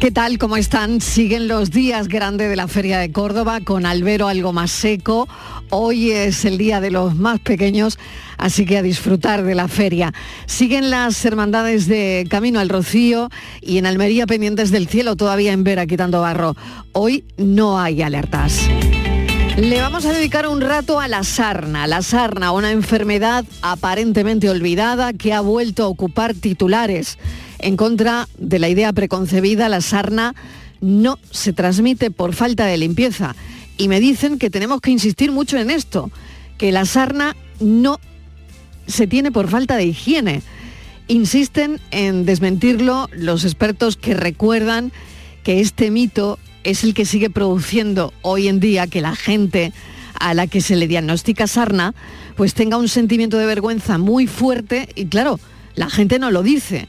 ¿Qué tal? ¿Cómo están? Siguen los días grandes de la Feria de Córdoba con albero algo más seco. Hoy es el día de los más pequeños, así que a disfrutar de la feria. Siguen las hermandades de Camino al Rocío y en Almería pendientes del cielo, todavía en Vera quitando barro. Hoy no hay alertas. Le vamos a dedicar un rato a la sarna. La sarna, una enfermedad aparentemente olvidada que ha vuelto a ocupar titulares. En contra de la idea preconcebida, la sarna no se transmite por falta de limpieza. Y me dicen que tenemos que insistir mucho en esto, que la sarna no se tiene por falta de higiene. Insisten en desmentirlo los expertos que recuerdan que este mito es el que sigue produciendo hoy en día que la gente a la que se le diagnostica sarna, pues tenga un sentimiento de vergüenza muy fuerte y claro, la gente no lo dice.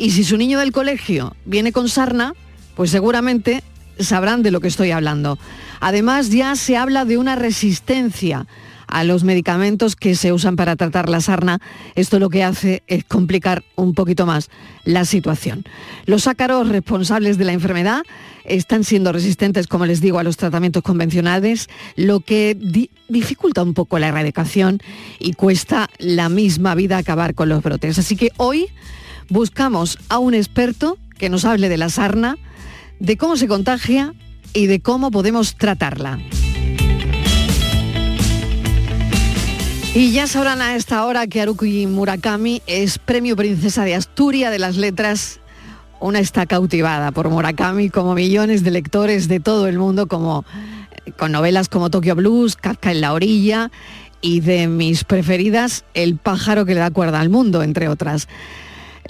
Y si su niño del colegio viene con sarna, pues seguramente sabrán de lo que estoy hablando. Además, ya se habla de una resistencia a los medicamentos que se usan para tratar la sarna. Esto lo que hace es complicar un poquito más la situación. Los ácaros responsables de la enfermedad están siendo resistentes, como les digo, a los tratamientos convencionales, lo que dificulta un poco la erradicación y cuesta la misma vida acabar con los brotes. Así que hoy buscamos a un experto que nos hable de la sarna, de cómo se contagia y de cómo podemos tratarla. Y ya sabrán a esta hora que Haruki Murakami es Premio Princesa de Asturias de las Letras. Una está cautivada por Murakami como millones de lectores de todo el mundo, como, con novelas como Tokyo Blues, Kafka en la orilla y de mis preferidas, El pájaro que le da cuerda al mundo, entre otras.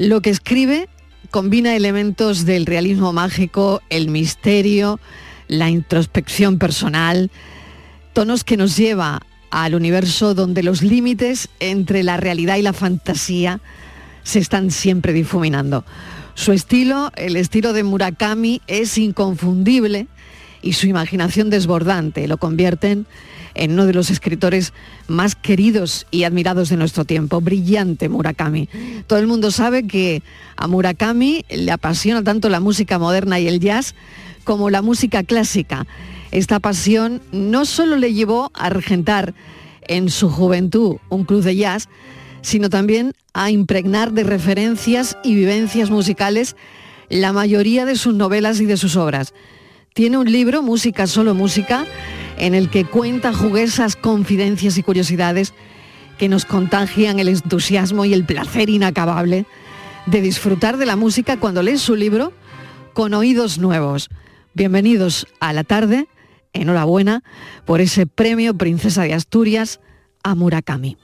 Lo que escribe combina elementos del realismo mágico, el misterio, la introspección personal, tonos que nos lleva al universo donde los límites entre la realidad y la fantasía se están siempre difuminando. Su estilo, el estilo de Murakami, es inconfundible y su imaginación desbordante lo convierten en uno de los escritores más queridos y admirados de nuestro tiempo. Brillante Murakami. Todo el mundo sabe que a Murakami le apasiona tanto la música moderna y el jazz como la música clásica. Esta pasión no solo le llevó a regentar en su juventud un club de jazz, sino también a impregnar de referencias y vivencias musicales la mayoría de sus novelas y de sus obras. Tiene un libro, Música, solo música, en el que cuenta juguesas confidencias y curiosidades que nos contagian el entusiasmo y el placer inacabable de disfrutar de la música cuando lees su libro con oídos nuevos. Bienvenidos a la tarde enhorabuena por ese premio Princesa de Asturias a Murakami.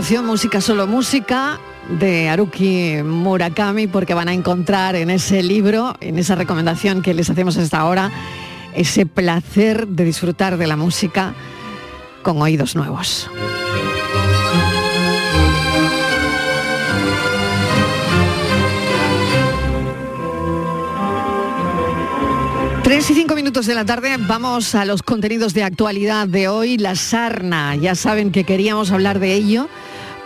Música solo música, de Haruki Murakami, porque van a encontrar en ese libro, en esa recomendación que les hacemos hasta ahora, ese placer de disfrutar de la música con oídos nuevos. 3 y 5 minutos de la tarde, vamos a los contenidos de actualidad de hoy. La sarna, ya saben que queríamos hablar de ello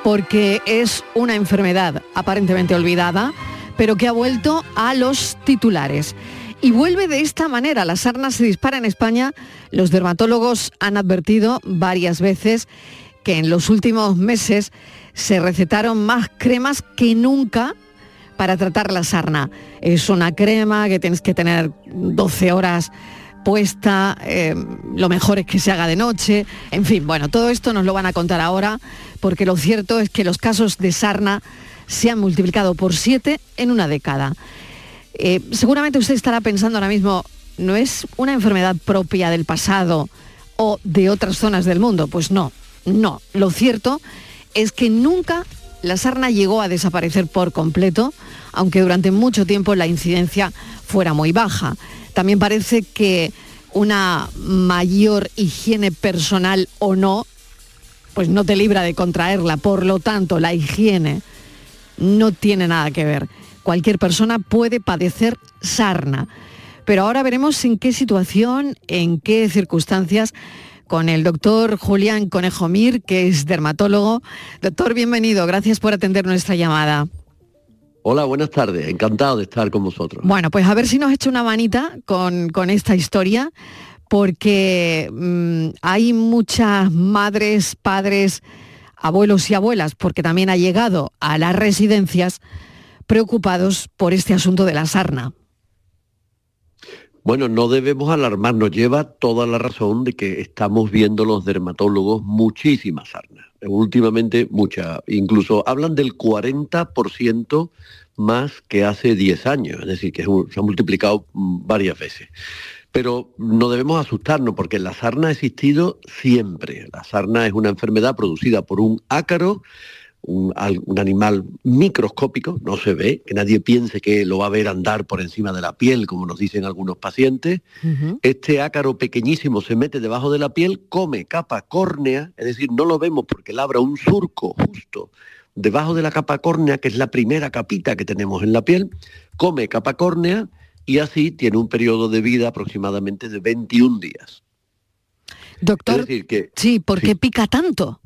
porque es una enfermedad aparentemente olvidada, pero que ha vuelto a los titulares. Y vuelve de esta manera. La sarna se dispara en España. Los dermatólogos han advertido varias veces que en los últimos meses se recetaron más cremas que nunca para tratar la sarna. Es una crema que tienes que tener 12 horas puesta, eh, lo mejor es que se haga de noche, en fin, bueno, todo esto nos lo van a contar ahora, porque lo cierto es que los casos de sarna se han multiplicado por siete en una década. Eh, seguramente usted estará pensando ahora mismo, ¿no es una enfermedad propia del pasado o de otras zonas del mundo? Pues no, no. Lo cierto es que nunca la sarna llegó a desaparecer por completo, aunque durante mucho tiempo la incidencia fuera muy baja. También parece que una mayor higiene personal o no, pues no te libra de contraerla. Por lo tanto, la higiene no tiene nada que ver. Cualquier persona puede padecer sarna. Pero ahora veremos en qué situación, en qué circunstancias con el doctor Julián Conejo Mir, que es dermatólogo. Doctor, bienvenido, gracias por atender nuestra llamada. Hola, buenas tardes, encantado de estar con vosotros. Bueno, pues a ver si nos echa una manita con, esta historia, porque mm, hay muchas madres, padres, abuelos y abuelas, porque también ha llegado a las residencias preocupados por este asunto de la sarna. Bueno, no debemos alarmarnos, lleva toda la razón de que estamos viendo los dermatólogos muchísimas sarnas, últimamente muchas, incluso hablan del 40% más que hace 10 años, es decir, que se ha multiplicado mm, varias veces. Pero no debemos asustarnos porque la sarna ha existido siempre. La sarna es una enfermedad producida por un ácaro un, animal microscópico, no se ve, que nadie piense que lo va a ver andar por encima de la piel, como nos dicen algunos pacientes. Este ácaro pequeñísimo se mete debajo de la piel, come capa córnea, es decir, no lo vemos porque labra un surco justo debajo de la capa córnea, que es la primera capita que tenemos en la piel, come capa córnea y así tiene un periodo de vida aproximadamente de 21 días. Doctor, sí, ¿por qué pica tanto?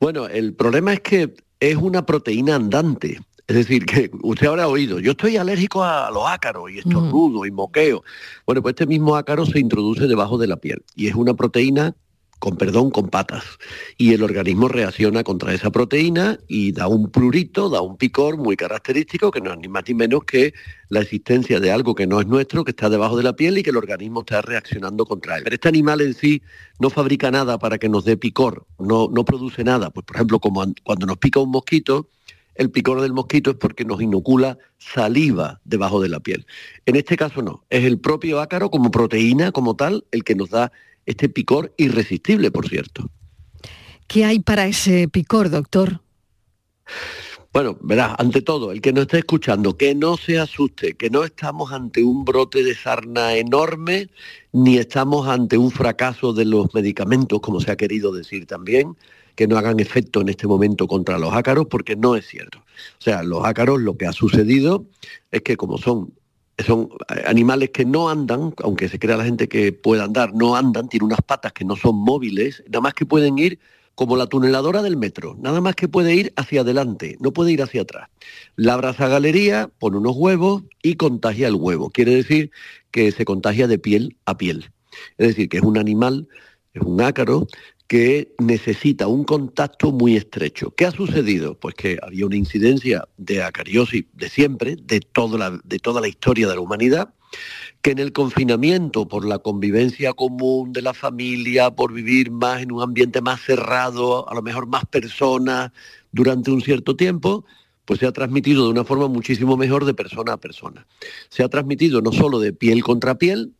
Bueno, el problema es que es una proteína andante. Es decir, que usted habrá oído, yo estoy alérgico a los ácaros y estornudo y moqueo. Bueno, pues este mismo ácaro se introduce debajo de la piel y es una proteína con perdón, con patas. Y el organismo reacciona contra esa proteína y da un prurito, da un picor muy característico que no es ni más ni menos que la existencia de algo que no es nuestro, que está debajo de la piel y que el organismo está reaccionando contra él. Pero este animal en sí no fabrica nada para que nos dé picor, no, no produce nada. Pues por ejemplo, como cuando nos pica un mosquito, el picor del mosquito es porque nos inocula saliva debajo de la piel. En este caso no, es el propio ácaro como proteína, como tal, el que nos da este picor irresistible, por cierto. ¿Qué hay para ese picor, doctor? Bueno, verá, ante todo, el que nos esté escuchando, que no se asuste, que no estamos ante un brote de sarna enorme, ni estamos ante un fracaso de los medicamentos, como se ha querido decir también, que no hagan efecto en este momento contra los ácaros, porque no es cierto. O sea, los ácaros lo que ha sucedido es que como son son animales que no andan, aunque se crea la gente que puede andar, no andan, tienen unas patas que no son móviles, nada más que pueden ir como la tuneladora del metro, nada más que puede ir hacia adelante, no puede ir hacia atrás. Labra esa galería, pone unos huevos y contagia el huevo. Quiere decir que se contagia de piel a piel. Es decir, que es un animal, es un ácaro que necesita un contacto muy estrecho. ¿Qué ha sucedido? Pues que había una incidencia de acariosis de siempre, de toda la, de toda la historia de la humanidad, que en el confinamiento, por la convivencia común de la familia, por vivir más en un ambiente más cerrado, a lo mejor más personas durante un cierto tiempo, pues se ha transmitido de una forma muchísimo mejor de persona a persona. Se ha transmitido no solo de piel contra piel,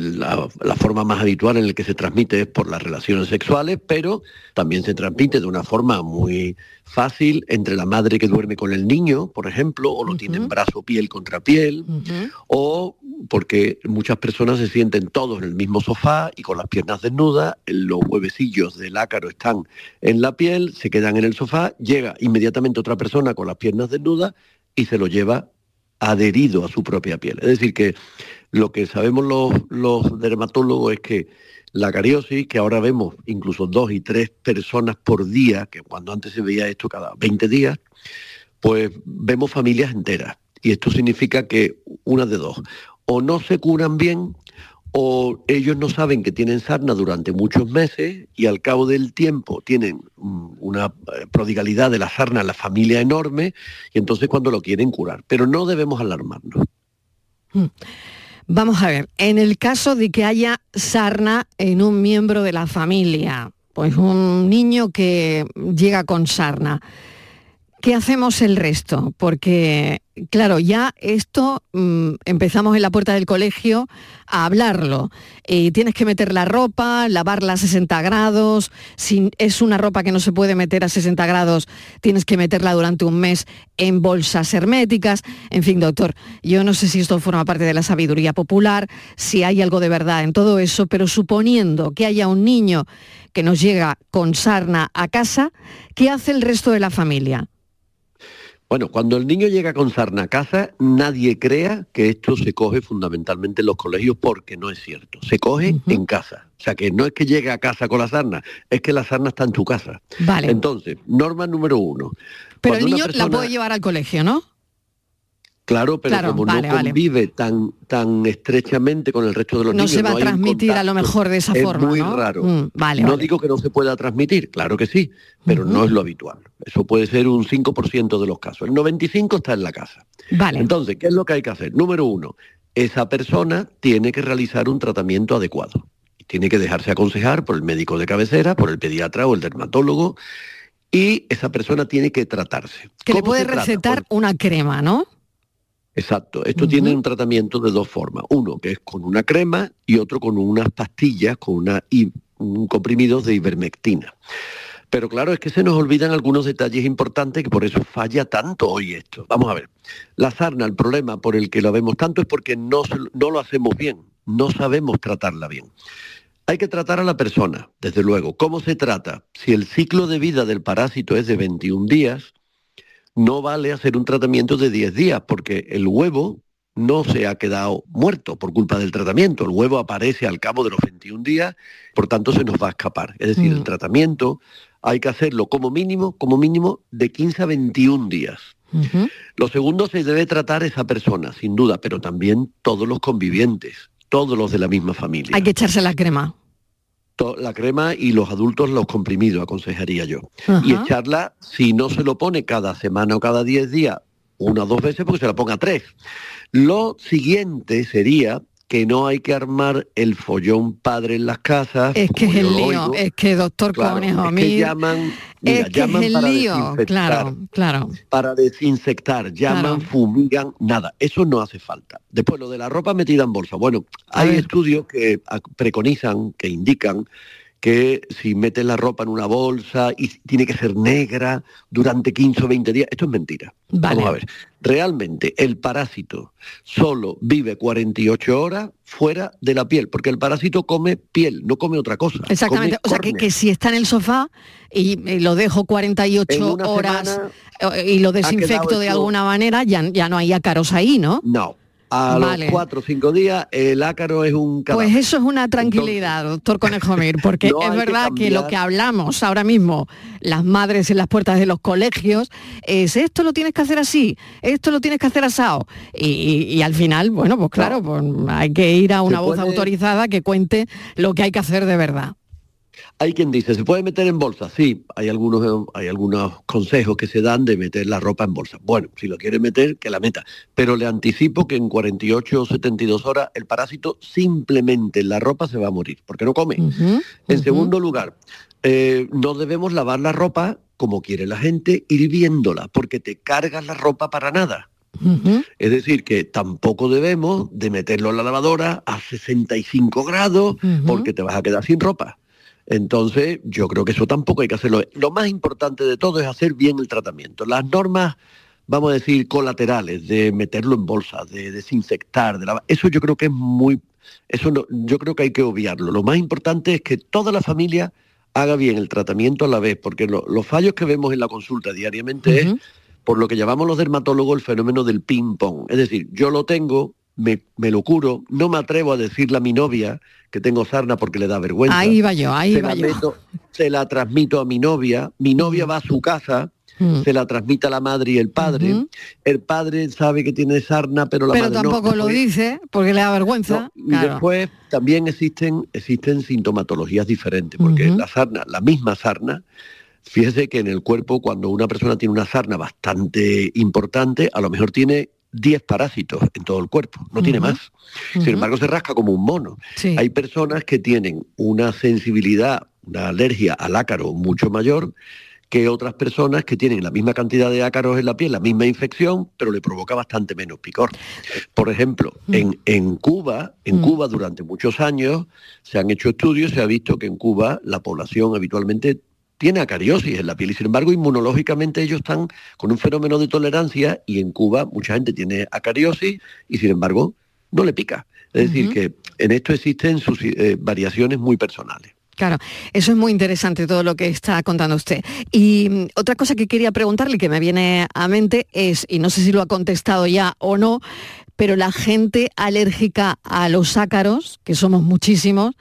la, forma más habitual en la que se transmite es por las relaciones sexuales, pero también se transmite de una forma muy fácil entre la madre que duerme con el niño, por ejemplo, o lo tiene en brazo piel contra piel, o porque muchas personas se sienten todos en el mismo sofá y con las piernas desnudas, los huevecillos del ácaro están en la piel, se quedan en el sofá, llega inmediatamente otra persona con las piernas desnudas y se lo lleva adherido a su propia piel. Es decir, que lo que sabemos los, dermatólogos es que la cariosis, que ahora vemos incluso dos y tres personas por día, que cuando antes se veía esto cada 20 días, pues vemos familias enteras. Y esto significa que una de dos, o no se curan bien o ellos no saben que tienen sarna durante muchos meses y al cabo del tiempo tienen mm, una eh, prodigalidad de la sarna en la familia enorme y entonces cuando lo quieren curar. Pero no debemos alarmarnos. Hmm. Vamos a ver, en el caso de que haya sarna en un miembro de la familia, pues un niño que llega con sarna, ¿qué hacemos el resto? Porque claro, ya esto mm, empezamos en la puerta del colegio a hablarlo. Y tienes que meter la ropa, lavarla a 60 grados. Si es una ropa que no se puede meter a 60 grados, tienes que meterla durante un mes en bolsas herméticas. En fin, doctor, yo no sé si esto forma parte de la sabiduría popular, si hay algo de verdad en todo eso, pero suponiendo que haya un niño que nos llega con sarna a casa, ¿qué hace el resto de la familia? Bueno, cuando el niño llega con sarna a casa, nadie crea que esto se coge fundamentalmente en los colegios porque no es cierto. Se coge en casa. O sea, que no es que llegue a casa con la sarna, es que la sarna está en tu casa. Vale. Entonces, norma número uno. Pero el niño la puede llevar al colegio, ¿no? Claro, pero como no convive tan, tan estrechamente con el resto de los no niños. no se va a transmitir a lo mejor de esa forma. Es muy ¿no? raro. Mm, vale, no digo que no se pueda transmitir, claro que sí, pero no es lo habitual. Eso puede ser un 5% de los casos. El 95% está en la casa. Vale. Entonces, ¿qué es lo que hay que hacer? Número uno, esa persona tiene que realizar un tratamiento adecuado. Tiene que dejarse aconsejar por el médico de cabecera, por el pediatra o el dermatólogo, y esa persona tiene que tratarse. Que le puede recetar una crema, ¿no? Exacto. Esto tiene un tratamiento de dos formas. Uno que es con una crema y otro con unas pastillas, con una, un comprimido de ivermectina. Pero claro, es que se nos olvidan algunos detalles importantes que por eso falla tanto hoy esto. Vamos a ver. La sarna, el problema por el que lo vemos tanto es porque no, no lo hacemos bien, no sabemos tratarla bien. Hay que tratar a la persona, desde luego. ¿Cómo se trata? Si el ciclo de vida del parásito es de 21 días, no vale hacer un tratamiento de 10 días porque el huevo no se ha quedado muerto por culpa del tratamiento. El huevo aparece al cabo de los 21 días, por tanto se nos va a escapar. Es decir, el mm. tratamiento hay que hacerlo como mínimo, como mínimo de 15 a 21 días. Lo segundo, se debe tratar esa persona, sin duda, pero también todos los convivientes, todos los de la misma familia. Hay que echarse la crema la crema y los adultos los comprimidos, aconsejaría yo. Y echarla, si no se lo pone cada semana o cada 10 días, una o dos veces, porque se la ponga tres. Lo siguiente sería que no hay que armar el follón padre en las casas. Es que es el lío, es que doctor Conejo, es que llaman, es que es el lío, claro, claro. Para desinfectar, llaman, fumigan, nada, eso no hace falta. Después lo de la ropa metida en bolsa. Bueno, hay estudios que preconizan, que indican que si metes la ropa en una bolsa y tiene que ser negra durante 15 o 20 días, esto es mentira. Vamos a ver, realmente el parásito solo vive 48 horas fuera de la piel, porque el parásito come piel, no come otra cosa. Exactamente, o sea que, si está en el sofá y, lo dejo 48 horas eh, y lo desinfecto de alguna manera, ya, ya no hay ácaros ahí, ¿no? No, a los cuatro o cinco días el ácaro es un Pues eso es una tranquilidad, doctor Conejomir, porque es verdad que, lo que hablamos ahora mismo, las madres en las puertas de los colegios, es esto lo tienes que hacer así, esto lo tienes que hacer asado. Y, al final, bueno, pues claro, pues hay que ir a una voz autorizada que cuente lo que hay que hacer de verdad. Hay quien dice, ¿se puede meter en bolsa? Sí, hay algunos, hay algunos consejos que se dan de meter la ropa en bolsa. Bueno, si lo quiere meter, que la meta. Pero le anticipo que en 48 o 72 horas el parásito simplemente en la ropa se va a morir, porque no come. en segundo lugar, eh, no debemos lavar la ropa como quiere la gente, hirviéndola, porque te cargas la ropa para nada. Es decir, que tampoco debemos de meterlo en la lavadora a 65 grados porque te vas a quedar sin ropa. Entonces, yo creo que eso tampoco hay que hacerlo. Lo más importante de todo es hacer bien el tratamiento. Las normas, vamos a decir, colaterales, de meterlo en bolsa, de desinfectar, de eso yo creo que es muy, eso no, yo creo que hay que obviarlo. Lo más importante es que toda la familia haga bien el tratamiento a la vez, porque los fallos que vemos en la consulta diariamente es por lo que llamamos los dermatólogos el fenómeno del ping-pong. Es decir, yo lo tengo, me, lo curo, no me atrevo a decirle a mi novia que tengo sarna porque le da vergüenza. Ahí va yo, ahí se va yo. se la transmito a mi novia, mi novia va a su casa, mm. se la transmite a la madre y el padre. El padre sabe que tiene sarna, pero la pero tampoco lo dice porque le da vergüenza. Y después también existen, existen sintomatologías diferentes, porque la sarna, la misma sarna, fíjese que en el cuerpo cuando una persona tiene una sarna bastante importante, a lo mejor tiene 10 parásitos en todo el cuerpo, no tiene más. Sin embargo, se rasca como un mono. Hay personas que tienen una sensibilidad, una alergia al ácaro mucho mayor que otras personas que tienen la misma cantidad de ácaros en la piel, la misma infección, pero le provoca bastante menos picor. Por ejemplo, en, en, Cuba, en Cuba durante muchos años se han hecho estudios, se ha visto que en Cuba la población habitualmente tiene acariosis en la piel y sin embargo inmunológicamente ellos están con un fenómeno de tolerancia y en Cuba mucha gente tiene acariosis y sin embargo no le pica. Es decir, que en esto existen sus eh, variaciones muy personales. Claro, eso es muy interesante todo lo que está contando usted. Y mm, otra cosa que quería preguntarle que me viene a mente es, y no sé si lo ha contestado ya o no, pero la gente alérgica a los ácaros, que somos muchísimos,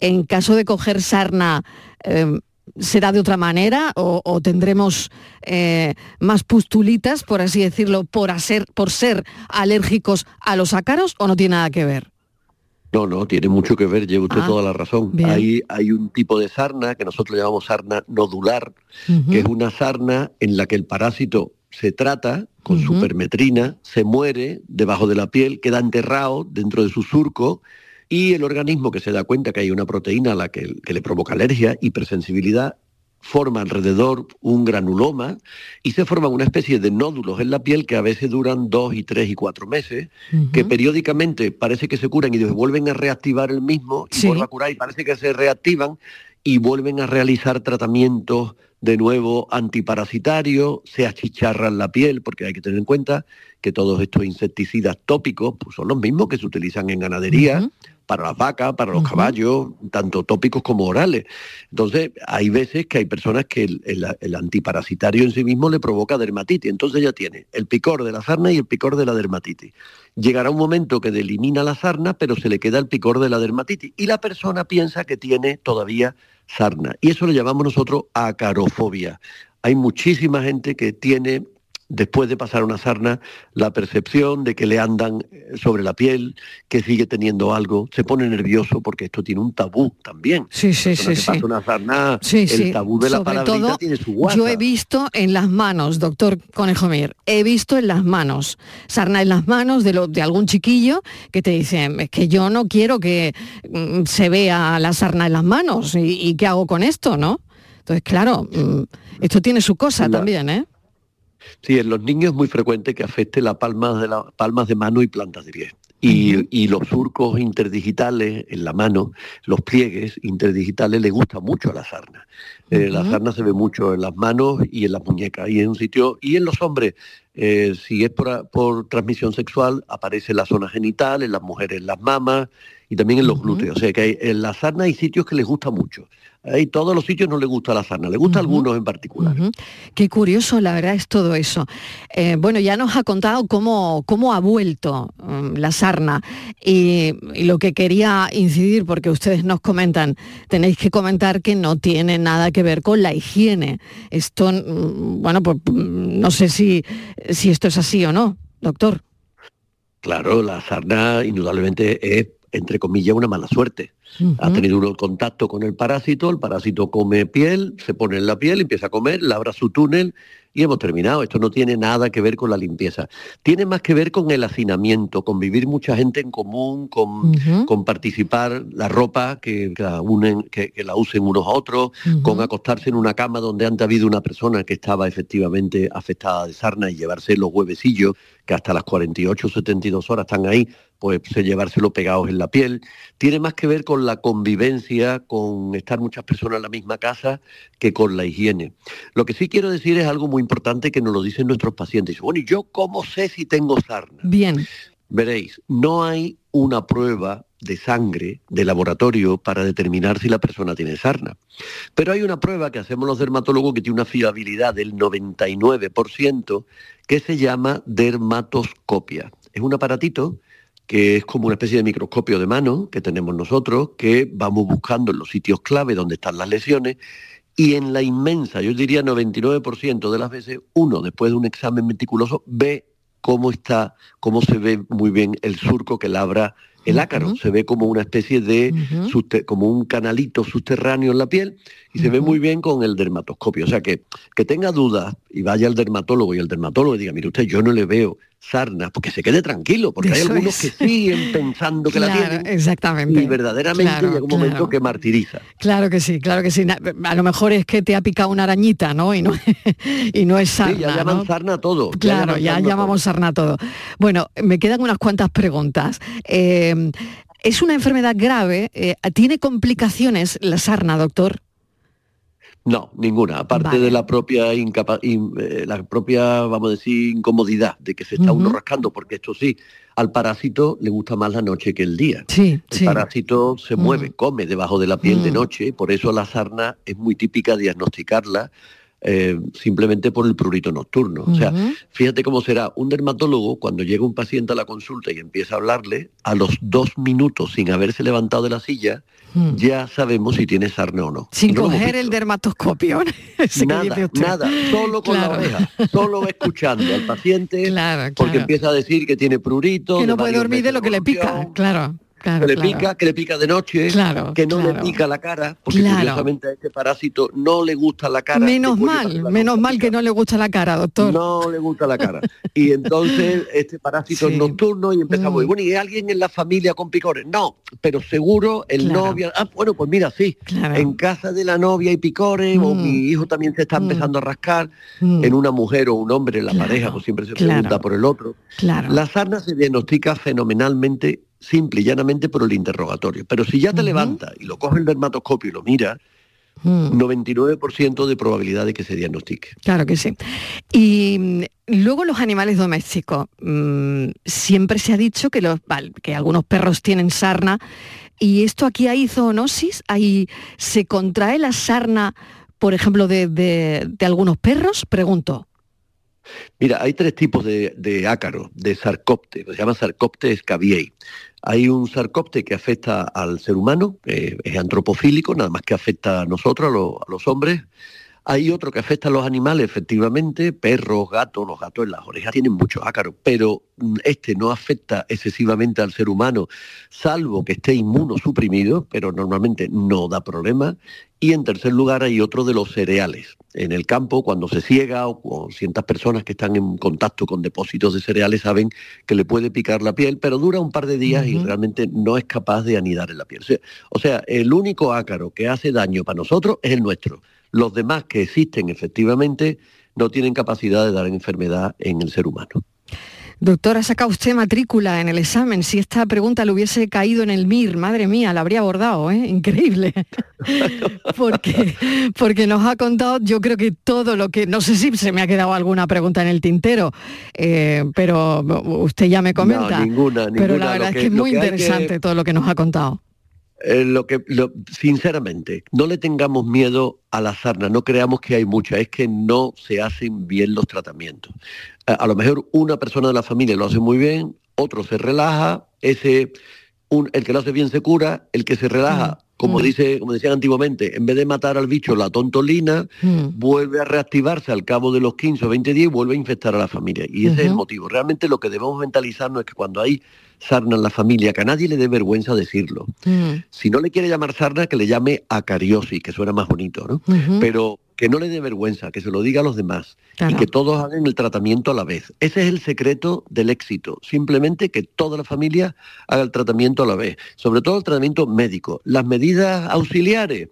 en caso de coger sarna, em, será de otra manera o, tendremos eh, más pustulitas, por así decirlo, por, hacer, por ser alérgicos a los ácaros o no tiene nada que ver? No, no, tiene mucho que ver, lleva usted ah, toda la razón. Hay, hay un tipo de sarna que nosotros llamamos sarna nodular, que es una sarna en la que el parásito se trata con supermetrina, se muere debajo de la piel, queda enterrado dentro de su surco y el organismo que se da cuenta que hay una proteína a la que, le provoca alergia, hipersensibilidad, forma alrededor un granuloma y se forman una especie de nódulos en la piel que a veces duran dos y tres y cuatro meses, que periódicamente parece que se curan y vuelven a reactivar el mismo y vuelven a curar y parece que se reactivan y vuelven a realizar tratamientos de nuevo antiparasitarios, se achicharran la piel, porque hay que tener en cuenta que todos estos insecticidas tópicos pues, son los mismos que se utilizan en ganadería, para las vacas, para los caballos, tanto tópicos como orales. Entonces, hay veces que hay personas que el, antiparasitario en sí mismo le provoca dermatitis. Entonces ya tiene el picor de la sarna y el picor de la dermatitis. Llegará un momento que elimina la sarna, pero se le queda el picor de la dermatitis. Y la persona piensa que tiene todavía sarna. Y eso lo llamamos nosotros acarofobia. Hay muchísima gente que tiene después de pasar una sarna, la percepción de que le andan eh, sobre la piel, que sigue teniendo algo, se pone nervioso porque esto tiene un tabú también. Sí, sí, sí. sí. Pasa una sarna, el tabú de la palabrita tiene su guasa. Yo he visto en las manos, doctor Conejo Mir, he visto en las manos, sarna en las manos de, lo, de algún chiquillo que te dice, es que yo no quiero que mm, se vea la sarna en las manos y, qué hago con esto, ¿no? Entonces, claro, mm, esto tiene su cosa también, ¿eh? Sí, en los niños es muy frecuente que afecte las palmas de, la, palmas de mano y plantas de pie. Y, los surcos interdigitales en la mano, los pliegues interdigitales, le gusta mucho a la sarna. Eh, la sarna se ve mucho en las manos y en las muñecas y en un sitio. Y en los hombres, eh, si es por, por, transmisión sexual, aparece en la zona genital, en las mujeres en las mamas y también en los glúteos. O sea que en la sarna hay sitios que les gusta mucho. Y todos los sitios no le gusta la sarna, le gusta algunos en particular. Qué curioso, la verdad, es todo eso. Eh, bueno, ya nos ha contado cómo, cómo ha vuelto mm, la sarna y, lo que quería incidir, porque ustedes nos comentan, tenéis que comentar que no tiene nada que ver con la higiene. Esto, mm, bueno, pues mm, no sé si, si esto es así o no, doctor. Claro, la sarna indudablemente es, entre comillas, una mala suerte ha tenido uno contacto con el parásito, el parásito come piel, se pone en la piel, empieza a comer, labra su túnel y hemos terminado. Esto no tiene nada que ver con la limpieza. Tiene más que ver con el hacinamiento, con vivir mucha gente en común, con, con participar, la ropa que, la, unen, que, la usen unos a otros, con acostarse en una cama donde antes ha habido una persona que estaba efectivamente afectada de sarna y llevarse los huevecillos, que hasta las 48 o 72 horas están ahí, pues llevárselo pegados en la piel. Tiene más que ver con la convivencia, con estar muchas personas en la misma casa, que con la higiene. Lo que sí quiero decir es algo muy importante que nos lo dicen nuestros pacientes. Bueno, ¿y yo cómo sé si tengo sarna? Bien. Veréis, no hay una prueba de sangre de laboratorio para determinar si la persona tiene sarna. Pero hay una prueba que hacemos los dermatólogos que tiene una fiabilidad del 99% que se llama dermatoscopia. Es un aparatito que es como una especie de microscopio de mano que tenemos nosotros, que vamos buscando en los sitios clave donde están las lesiones y en la inmensa, yo diría 99% de las veces, uno después de un examen meticuloso ve cómo está, cómo se ve muy bien el surco que labra el ácaro. Se ve como una especie de, como un canalito subterráneo en la piel y se ve muy bien con el dermatoscopio. O sea que, que tenga dudas y vaya al dermatólogo y el dermatólogo diga, mire usted, yo no le veo sarna, porque se quede tranquilo, porque hay algunos que siguen pensando que la tienen. Exactamente. Y verdaderamente llega un momento que martiriza. Claro que sí, claro que sí. A lo mejor es que te ha picado una arañita, ¿no? Y no, y no es sarna. Sí, ya llaman sarna todo. Claro, ya, llamamos sarna todo. Bueno, me quedan unas cuantas preguntas. Eh, ¿Es una enfermedad grave? Eh, ¿Tiene complicaciones la sarna, doctor? No, ninguna. Aparte de la propia eh, la propia, vamos a decir, incomodidad de que se está uno rascando, porque esto sí, al parásito le gusta más la noche que el día. Sí, el parásito se mueve, come debajo de la piel de mm. noche, por eso la sarna es muy típica diagnosticarla eh, simplemente por el prurito nocturno. O sea, fíjate cómo será un dermatólogo cuando llega un paciente a la consulta y empieza a hablarle, a los dos minutos sin haberse levantado de la silla, mm. ya sabemos si tiene sarna o no. Sin coger el dermatoscopio. nada, nada, solo con la oreja, solo escuchando al paciente, porque empieza a decir que tiene prurito. Que no puede dormir de lo que le pica, claro que le pica, que le pica de noche, que no le pica la cara, porque curiosamente a este parásito no le gusta la cara. Menos mal, menos mal que no le gusta la cara, doctor. No le gusta la cara. Y entonces este parásito es nocturno y empezamos, mm. bueno, ¿y alguien en la familia con picores? No, pero seguro el novio, ah, bueno, pues mira, sí, en casa de la novia hay picores, o mm. mi hijo también se está mm. empezando a rascar, en una mujer o un hombre, en la pareja, pues siempre se pregunta por el otro. La sarna se diagnostica fenomenalmente simple y llanamente por el interrogatorio. Pero si ya te levanta y lo coge el dermatoscopio y lo mira, 99% de probabilidad de que se diagnostique. Claro que sí. Y mm, luego los animales domésticos. Mm, siempre se ha dicho que, los, que algunos perros tienen sarna. ¿Y esto aquí hay zoonosis? ¿Hay, ¿Se contrae la sarna, por ejemplo, de, de algunos perros? Pregunto. Mira, hay tres tipos de, ácaros, de sarcopte, se llama sarcopte scabiei. Hay un sarcopte que afecta al ser humano, es antropofílico, nada más que afecta a nosotros, a, los hombres. Hay otro que afecta a los animales, efectivamente, perros, gatos, los gatos en las orejas tienen muchos ácaros, pero mm, este no afecta excesivamente al ser humano, salvo que esté inmunosuprimido, pero normalmente no da problema. Y en tercer lugar hay otro de los cereales. En el campo, cuando se ciega o, ciertas personas que están en contacto con depósitos de cereales saben que le puede picar la piel, pero dura un par de días y realmente no es capaz de anidar en la piel. O sea, el único ácaro que hace daño para nosotros es el nuestro. Los demás que existen efectivamente no tienen capacidad de dar enfermedad en el ser humano. Doctor, ha sacado usted matrícula en el examen. Si esta pregunta le hubiese caído en el MIR, madre mía, la habría abordado, ¿eh? Increíble. porque, porque nos ha contado, yo creo que todo lo que, no sé si se me ha quedado alguna pregunta en el tintero, eh, pero usted ya me comenta. No, ninguna, ninguna. Pero la verdad es que es muy interesante todo lo que nos ha contado. Eh, lo que, sinceramente, no le tengamos miedo a la sarna, no creamos que hay mucha, es que no se hacen bien los tratamientos. A, lo mejor una persona de la familia lo hace muy bien, otro se relaja, ese, el que lo hace bien se cura, el que se relaja, mm, como, mm. dice, como decían antiguamente, en vez de matar al bicho la tontolina, mm. vuelve a reactivarse al cabo de los 15 o 20 días y vuelve a infectar a la familia. Y ese es el motivo. Realmente lo que debemos mentalizarnos es que cuando hay sarna en la familia, que a nadie le dé vergüenza decirlo. Mm. Si no le quiere llamar sarna, que le llame acariosis, que suena más bonito, ¿no? Pero que no le dé vergüenza, que se lo diga a los demás y que todos hagan el tratamiento a la vez. Ese es el secreto del éxito, simplemente que toda la familia haga el tratamiento a la vez, sobre todo el tratamiento médico. Las medidas auxiliares,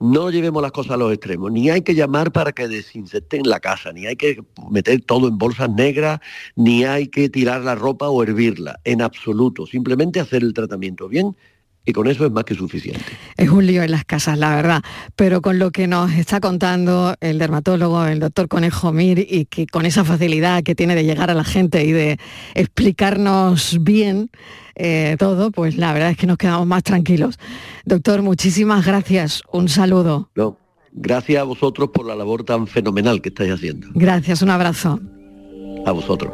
no llevemos las cosas a los extremos, ni hay que llamar para que desinsecten la casa, ni hay que meter todo en bolsas negras, ni hay que tirar la ropa o hervirla, en absoluto, simplemente hacer el tratamiento bien y con eso es más que suficiente. Es un lío en las casas, la verdad, pero con lo que nos está contando el dermatólogo, el doctor Conejo Mir, y que con esa facilidad que tiene de llegar a la gente y de explicarnos bien eh, todo, pues la verdad es que nos quedamos más tranquilos. Doctor, muchísimas gracias, un saludo. No, gracias a vosotros por la labor tan fenomenal que estáis haciendo. Gracias, un abrazo. A vosotros.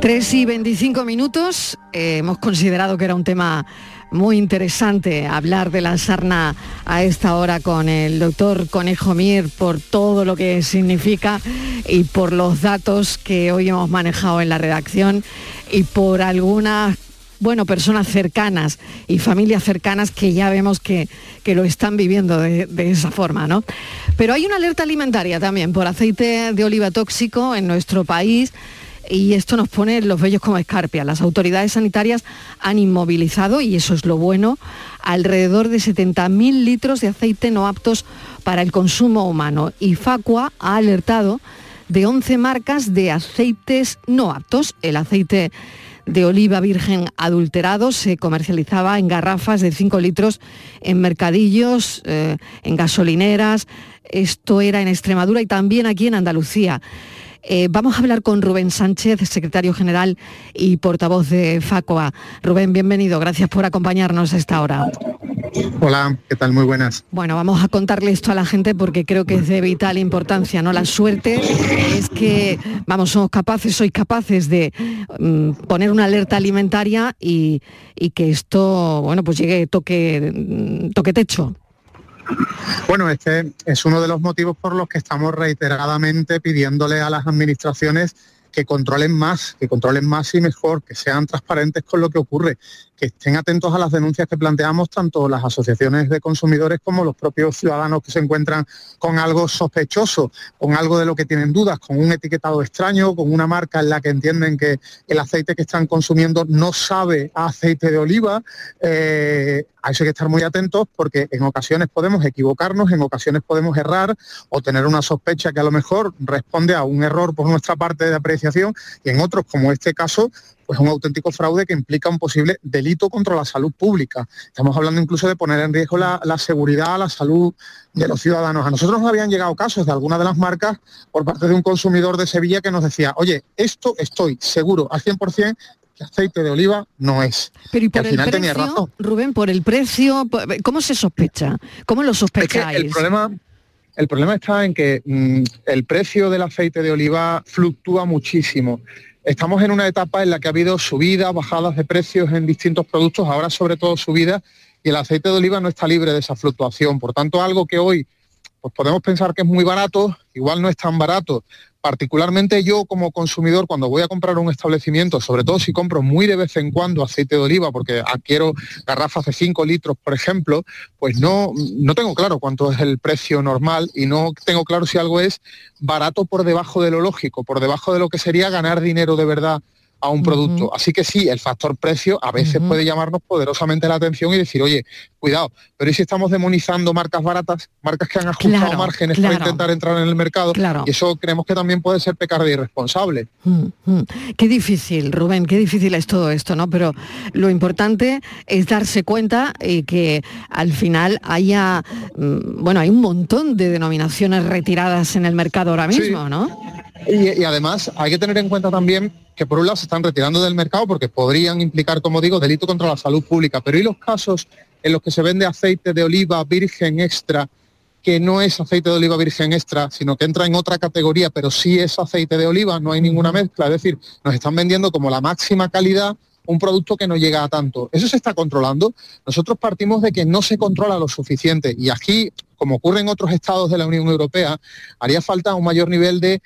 3 y 25 minutos. Eh, hemos considerado que era un tema muy interesante hablar de la sarna a esta hora con el doctor Conejo Mir por todo lo que significa y por los datos que hoy hemos manejado en la redacción y por algunas bueno, personas cercanas y familias cercanas que ya vemos que, lo están viviendo de, de, esa forma, ¿no? Pero hay una alerta alimentaria también por aceite de oliva tóxico en nuestro país y esto nos pone los vellos como escarpia. Las autoridades sanitarias han inmovilizado, y eso es lo bueno, alrededor de 70.000 litros de aceite no aptos para el consumo humano. Y Facua ha alertado de 11 marcas de aceites no aptos. El aceite de oliva virgen adulterado se comercializaba en garrafas de 5 litros en mercadillos, eh, en gasolineras. Esto era en Extremadura y también aquí en Andalucía. Eh, vamos a hablar con Rubén Sánchez, secretario general y portavoz de FACOA. Rubén, bienvenido. Gracias por acompañarnos a esta hora. Hola, ¿qué tal? Muy buenas. Bueno, vamos a contarle esto a la gente porque creo que es de vital importancia, ¿no? La suerte es que, vamos, somos capaces, sois capaces de mm, poner una alerta alimentaria y, y, que esto, bueno, pues llegue toque, mm, toque techo. Bueno, este es uno de los motivos por los que estamos reiteradamente pidiéndole a las administraciones que controlen más, que controlen más y mejor, que sean transparentes con lo que ocurre, que estén atentos a las denuncias que planteamos tanto las asociaciones de consumidores como los propios ciudadanos que se encuentran con algo sospechoso, con algo de lo que tienen dudas, con un etiquetado extraño, con una marca en la que entienden que el aceite que están consumiendo no sabe a aceite de oliva. Eh, a eso hay que estar muy atentos porque en ocasiones podemos equivocarnos, en ocasiones podemos errar o tener una sospecha que a lo mejor responde a un error por nuestra parte de apreciación y en otros, como este caso, pues un auténtico fraude que implica un posible delito contra la salud pública. Estamos hablando incluso de poner en riesgo la, seguridad, la salud de los ciudadanos. A nosotros nos habían llegado casos de algunas de las marcas por parte de un consumidor de Sevilla que nos decía, oye, esto estoy seguro al 100% que aceite de oliva no es. Pero y por el precio, Rubén, por el precio, ¿cómo se sospecha? ¿Cómo lo sospecháis? el problema, el problema está en que mm, el precio del aceite de oliva fluctúa muchísimo. Estamos en una etapa en la que ha habido subidas, bajadas de precios en distintos productos, ahora sobre todo subidas, y el aceite de oliva no está libre de esa fluctuación. Por tanto, algo que hoy pues podemos pensar que es muy barato, igual no es tan barato particularmente yo como consumidor cuando voy a comprar un establecimiento, sobre todo si compro muy de vez en cuando aceite de oliva porque adquiero garrafas de 5 litros, por ejemplo, pues no, no tengo claro cuánto es el precio normal y no tengo claro si algo es barato por debajo de lo lógico, por debajo de lo que sería ganar dinero de verdad a un producto. Así que sí, el factor precio a veces puede llamarnos poderosamente la atención y decir, oye, cuidado, pero ¿y si estamos demonizando marcas baratas, marcas que han ajustado márgenes para intentar entrar en el mercado? Y eso creemos que también puede ser pecar de irresponsable. Qué difícil, Rubén, qué difícil es todo esto, ¿no? Pero lo importante es darse cuenta y que al final haya, mm, bueno, hay un montón de denominaciones retiradas en el mercado ahora mismo, ¿no? Y además hay que tener en cuenta también que por un lado se están retirando del mercado porque podrían implicar, como digo, delito contra la salud pública. Pero ¿y los casos en los que se vende aceite de oliva virgen extra, que no es aceite de oliva virgen extra, sino que entra en otra categoría, pero sí es aceite de oliva, no hay ninguna mezcla? Es decir, nos están vendiendo como la máxima calidad un producto que no llega a tanto. ¿Eso se está controlando? Nosotros partimos de que no se controla lo suficiente y aquí, como ocurre en otros estados de la Unión Europea, haría falta un mayor nivel de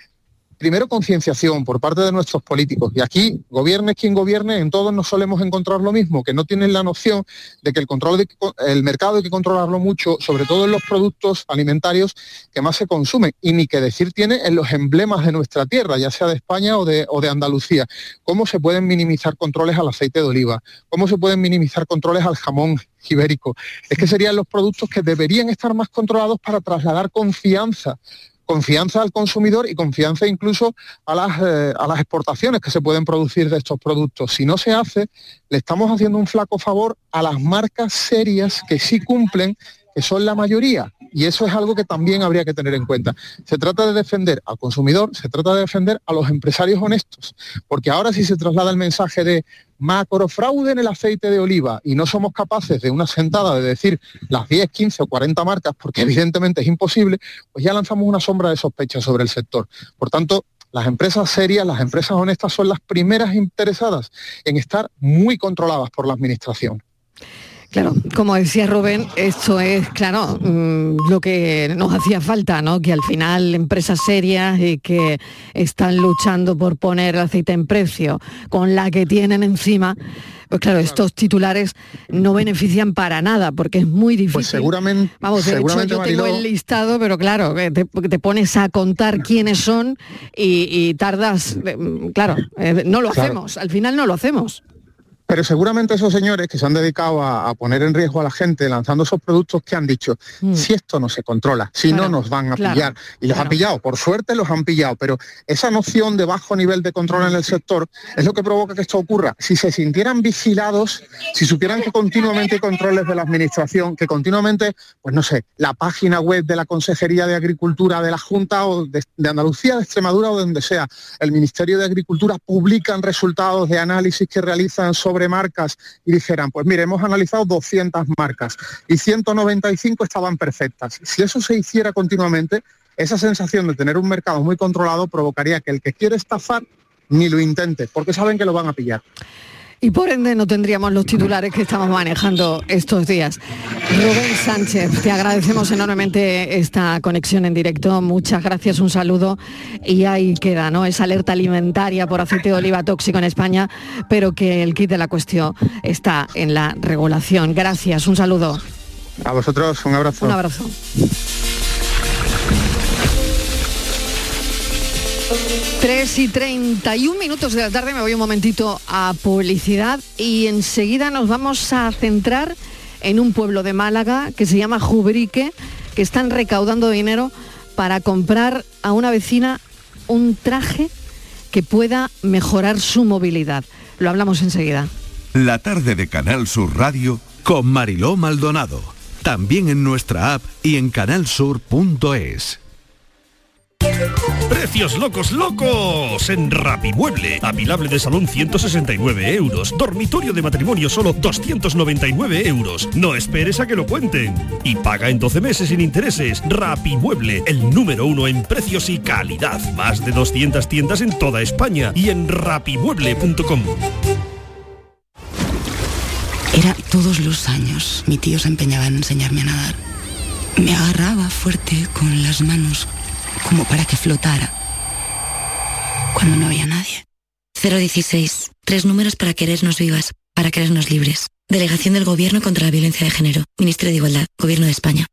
primero concienciación por parte de nuestros políticos. Y aquí, gobierne quien gobierne, en todos nos solemos encontrar lo mismo, que no tienen la noción de que el, control de, mercado hay que controlarlo mucho, sobre todo en los productos alimentarios que más se consumen. Y ni que decir tiene en los emblemas de nuestra tierra, ya sea de España o de Andalucía. ¿Cómo se pueden minimizar controles al aceite de oliva? ¿Cómo se pueden minimizar controles al jamón ibérico? Es que serían los productos que deberían estar más controlados para trasladar confianza confianza al consumidor y confianza incluso a las, eh, a las exportaciones que se pueden producir de estos productos. Si no se hace, le estamos haciendo un flaco favor a las marcas serias que sí cumplen, que son la mayoría. Y eso es algo que también habría que tener en cuenta. Se trata de defender al consumidor, se trata de defender a los empresarios honestos, porque ahora sí se traslada el mensaje de macrofraude en el aceite de oliva y no somos capaces de una sentada de decir las 10, 15 o 40 marcas, porque evidentemente es imposible, pues ya lanzamos una sombra de sospecha sobre el sector. Por tanto, las empresas serias, las empresas honestas son las primeras interesadas en estar muy controladas por la Administración. Claro, como decía Rubén, esto es, claro, mm, lo que nos hacía falta, ¿no? Que al final empresas serias y que están luchando por poner el aceite en precio, con la que tienen encima, pues claro, estos titulares no benefician para nada, porque es muy pues difícil. Pues seguramente. Vamos, de hecho yo tengo el listado, pero claro, te, te pones a contar quiénes son y, tardas, mm, claro, eh, no lo hacemos, al final no lo hacemos. Pero seguramente esos señores que se han dedicado a, poner en riesgo a la gente lanzando esos productos que han dicho, mm. si esto no se controla, si no nos van a pillar. Y los han pillado, por suerte los han pillado, pero esa noción de bajo nivel de control en el sector es lo que provoca que esto ocurra. Si se sintieran vigilados, si supieran que continuamente hay controles de la administración, que continuamente, pues no sé, la página web de la Consejería de Agricultura de la Junta o de, de Andalucía, de Extremadura o de donde sea, el Ministerio de Agricultura publican resultados de análisis que realizan sobre marcas y dijeran, pues mire, hemos analizado 200 marcas y 195 estaban perfectas. Si eso se hiciera continuamente, esa sensación de tener un mercado muy controlado provocaría que el que quiere estafar ni lo intente, porque saben que lo van a pillar y por ende no tendríamos los titulares que estamos manejando estos días. Rubén Sánchez, te agradecemos enormemente esta conexión en directo. Muchas gracias, un saludo. Y ahí queda, ¿no? Esa alerta alimentaria por aceite de oliva tóxico en España, pero que el kit de la cuestión está en la regulación. Gracias, un saludo. A vosotros, un abrazo. Un abrazo. 3 y 31 minutos de la tarde, me voy un momentito a publicidad y enseguida nos vamos a centrar en un pueblo de Málaga que se llama Jubrique, que están recaudando dinero para comprar a una vecina un traje que pueda mejorar su movilidad. Lo hablamos enseguida. La tarde de Canal Sur Radio con Mariló Maldonado. También en nuestra app y en canalsur.es. Precios locos, locos en Rapimueble. Apilable de salón 169 euros. Dormitorio de matrimonio solo 299 euros. No esperes a que lo cuenten. Y paga en 12 meses sin intereses. Rapimueble, el número uno en precios y calidad. Más de 200 tiendas en toda España y en rapimueble.com. Era todos los años. Mi tío se empeñaba en enseñarme a nadar. Me agarraba fuerte con las manos como para que flotara, cuando no había nadie. 016. Tres números para querernos vivas, para querernos libres. Delegación del Gobierno contra la Violencia de Género. Ministerio de Igualdad. Gobierno de España.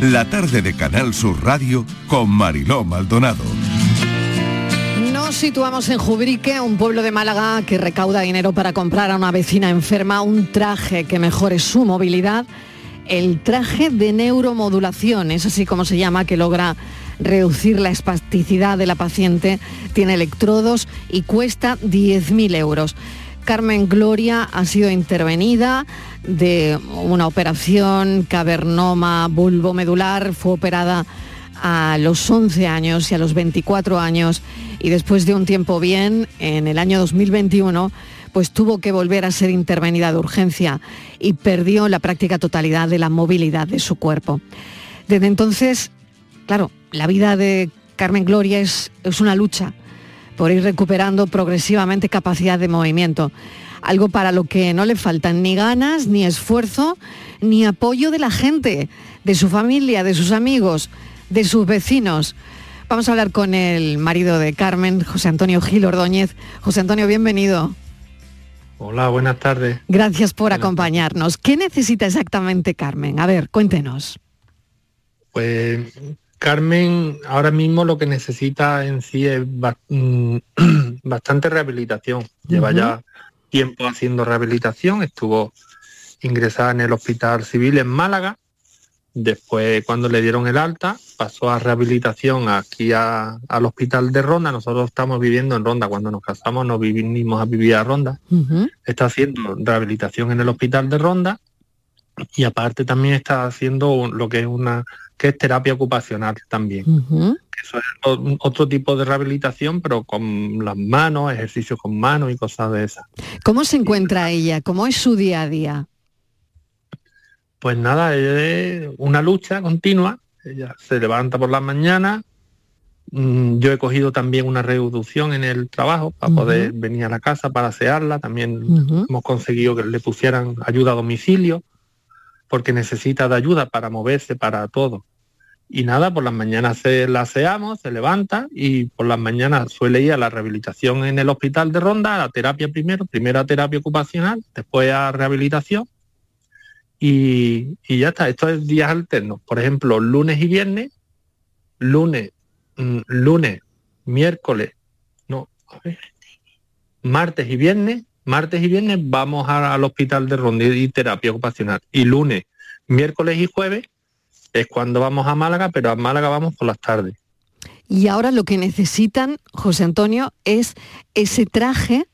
La tarde de Canal Sur Radio con Mariló Maldonado. Nos situamos en Jubrique, un pueblo de Málaga que recauda dinero para comprar a una vecina enferma un traje que mejore su movilidad. El traje de neuromodulación, es así como se llama, que logra reducir la espasticidad de la paciente, tiene electrodos y cuesta 10.000 euros. Carmen Gloria ha sido intervenida de una operación cavernoma bulbomedular, fue operada a los 11 años y a los 24 años y después de un tiempo bien, en el año 2021, pues tuvo que volver a ser intervenida de urgencia y perdió la práctica totalidad de la movilidad de su cuerpo. Desde entonces, claro, la vida de Carmen Gloria es, es una lucha por ir recuperando progresivamente capacidad de movimiento. Algo para lo que no le faltan ni ganas, ni esfuerzo, ni apoyo de la gente, de su familia, de sus amigos, de sus vecinos. Vamos a hablar con el marido de Carmen, José Antonio Gil Ordóñez. José Antonio, bienvenido. Hola, buenas tardes. Gracias por acompañarnos. ¿Qué necesita exactamente Carmen? A ver, cuéntenos. Pues Carmen ahora mismo lo que necesita en sí es mm, bastante rehabilitación. Lleva ya tiempo haciendo rehabilitación, estuvo ingresada en el Hospital Civil en Málaga. Después, cuando le dieron el alta, pasó a rehabilitación aquí a- al Hospital de Ronda. Nosotros estamos viviendo en Ronda. Cuando nos casamos nos vinimos a vivir a Ronda. Está haciendo rehabilitación en el Hospital de Ronda y aparte también está haciendo lo que es una que es terapia ocupacional también. Eso es o- otro tipo de rehabilitación, pero con las manos, ejercicios con manos y cosas de esas. ¿Cómo se encuentra ella? ¿Cómo es su día a día? Pues nada, es una lucha continua. Ella se levanta por las mañanas. Mm, Yo he cogido también una reducción en el trabajo para poder venir a la casa para asearla. También hemos conseguido que le pusieran ayuda a domicilio porque necesita de ayuda para moverse, para todo. Y nada, por las mañanas se la aseamos, se levanta y por las mañanas suele ir a la rehabilitación en el hospital de Ronda, a la terapia primero, primero a terapia ocupacional, después a rehabilitación y, y ya está. Esto es días alternos. Por ejemplo, lunes y viernes, lunes, mm, lunes, miércoles, no, a ver, martes y viernes, martes y viernes vamos a- al hospital de Ronda y terapia ocupacional. Y lunes, miércoles y jueves es cuando vamos a Málaga, pero a Málaga vamos por las tardes. Y ahora lo que necesitan, José Antonio, es ese traje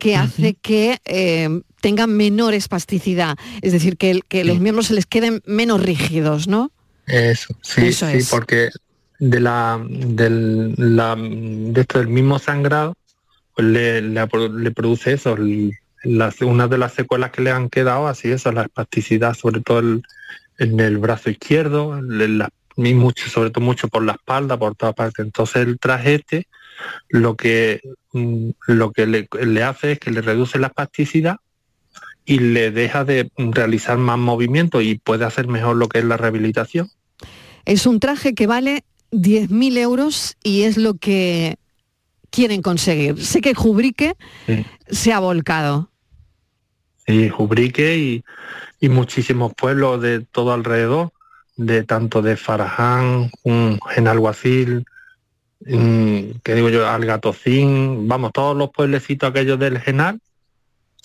que hace que eh, tengan menor espasticidad, es decir, que, que los miembros se les queden menos rígidos, ¿no? Eso, sí, Eso sí, es. porque de la del la, de esto del mismo sangrado pues le, produce eso, las- una de las secuelas que le han quedado así eso, la espasticidad, sobre todo en el brazo izquierdo, y mucho, sobre todo mucho por la espalda, por toda parte. Entonces el traje este lo que mm, lo que le, hace es que le reduce la espasticidad y le deja de realizar más movimiento y puede hacer mejor lo que es la rehabilitación. Es un traje que vale 10.000 euros y es lo que quieren conseguir. Sé que Jubrique Sí. se ha volcado. y Jubrique y, y muchísimos pueblos de todo alrededor, de tanto de Faraján, un Genalguacil, mm, que digo yo, Algatocín, vamos, todos los pueblecitos aquellos del Genal,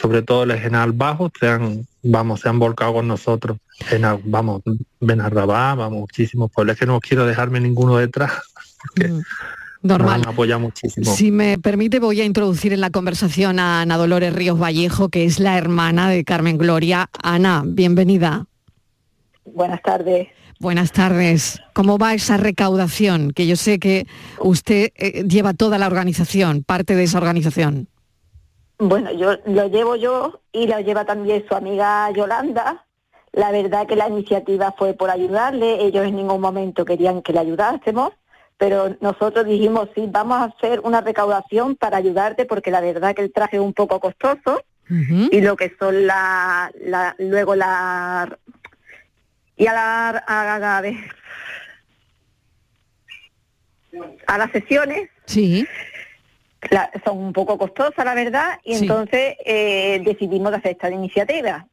sobre todo el Genal Bajo, se han, vamos, se han volcado con nosotros. Genal, vamos, Benarrabá, vamos, muchísimos pueblos, es que no quiero dejarme ninguno detrás, porque Normal. apoyado muchísimo. Si me permite, voy a introducir en la conversación a Ana Dolores Ríos Vallejo, que es la hermana de Carmen Gloria. Ana, bienvenida. Buenas tardes. Buenas tardes. ¿Cómo va esa recaudación? Que yo sé que usted eh, lleva toda la organización, parte de esa organización. Bueno, yo lo llevo yo y lo lleva también su amiga Yolanda. La verdad que la iniciativa fue por ayudarle. Ellos en ningún momento querían que le ayudásemos, pero nosotros dijimos sí, vamos a hacer una recaudación para ayudarte porque la verdad que el traje es un poco costoso y lo que son la, la luego la y a la a, a- a ver, a las sesiones Sí. la- son un poco costosas, la verdad, y Sí. entonces eh, decidimos hacer esta iniciativa,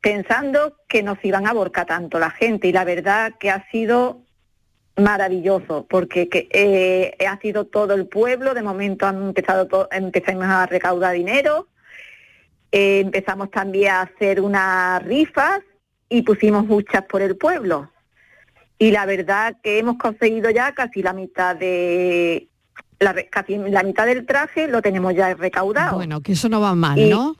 pensando que nos iban a aborcar tanto la gente, y la verdad que ha sido maravilloso, porque que, eh, ha sido todo el pueblo, de momento han empezado to- empezamos a recaudar dinero, eh, empezamos también a hacer unas rifas y pusimos muchas por el pueblo. Y la verdad que hemos conseguido ya casi la mitad de la, casi la mitad del traje lo tenemos ya recaudado. Bueno, que eso no va mal, Y- ¿no?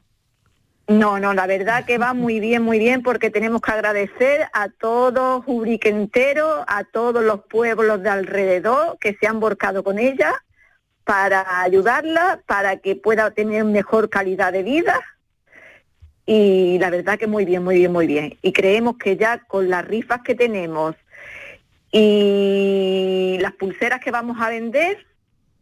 No, no, la verdad que va muy bien, muy bien, porque tenemos que agradecer a todo Jubrique entero, a todos los pueblos de alrededor que se han volcado con ella para ayudarla, para que pueda tener mejor calidad de vida. Y la verdad que muy bien, muy bien, muy bien. Y creemos que ya con las rifas que tenemos y las pulseras que vamos a vender,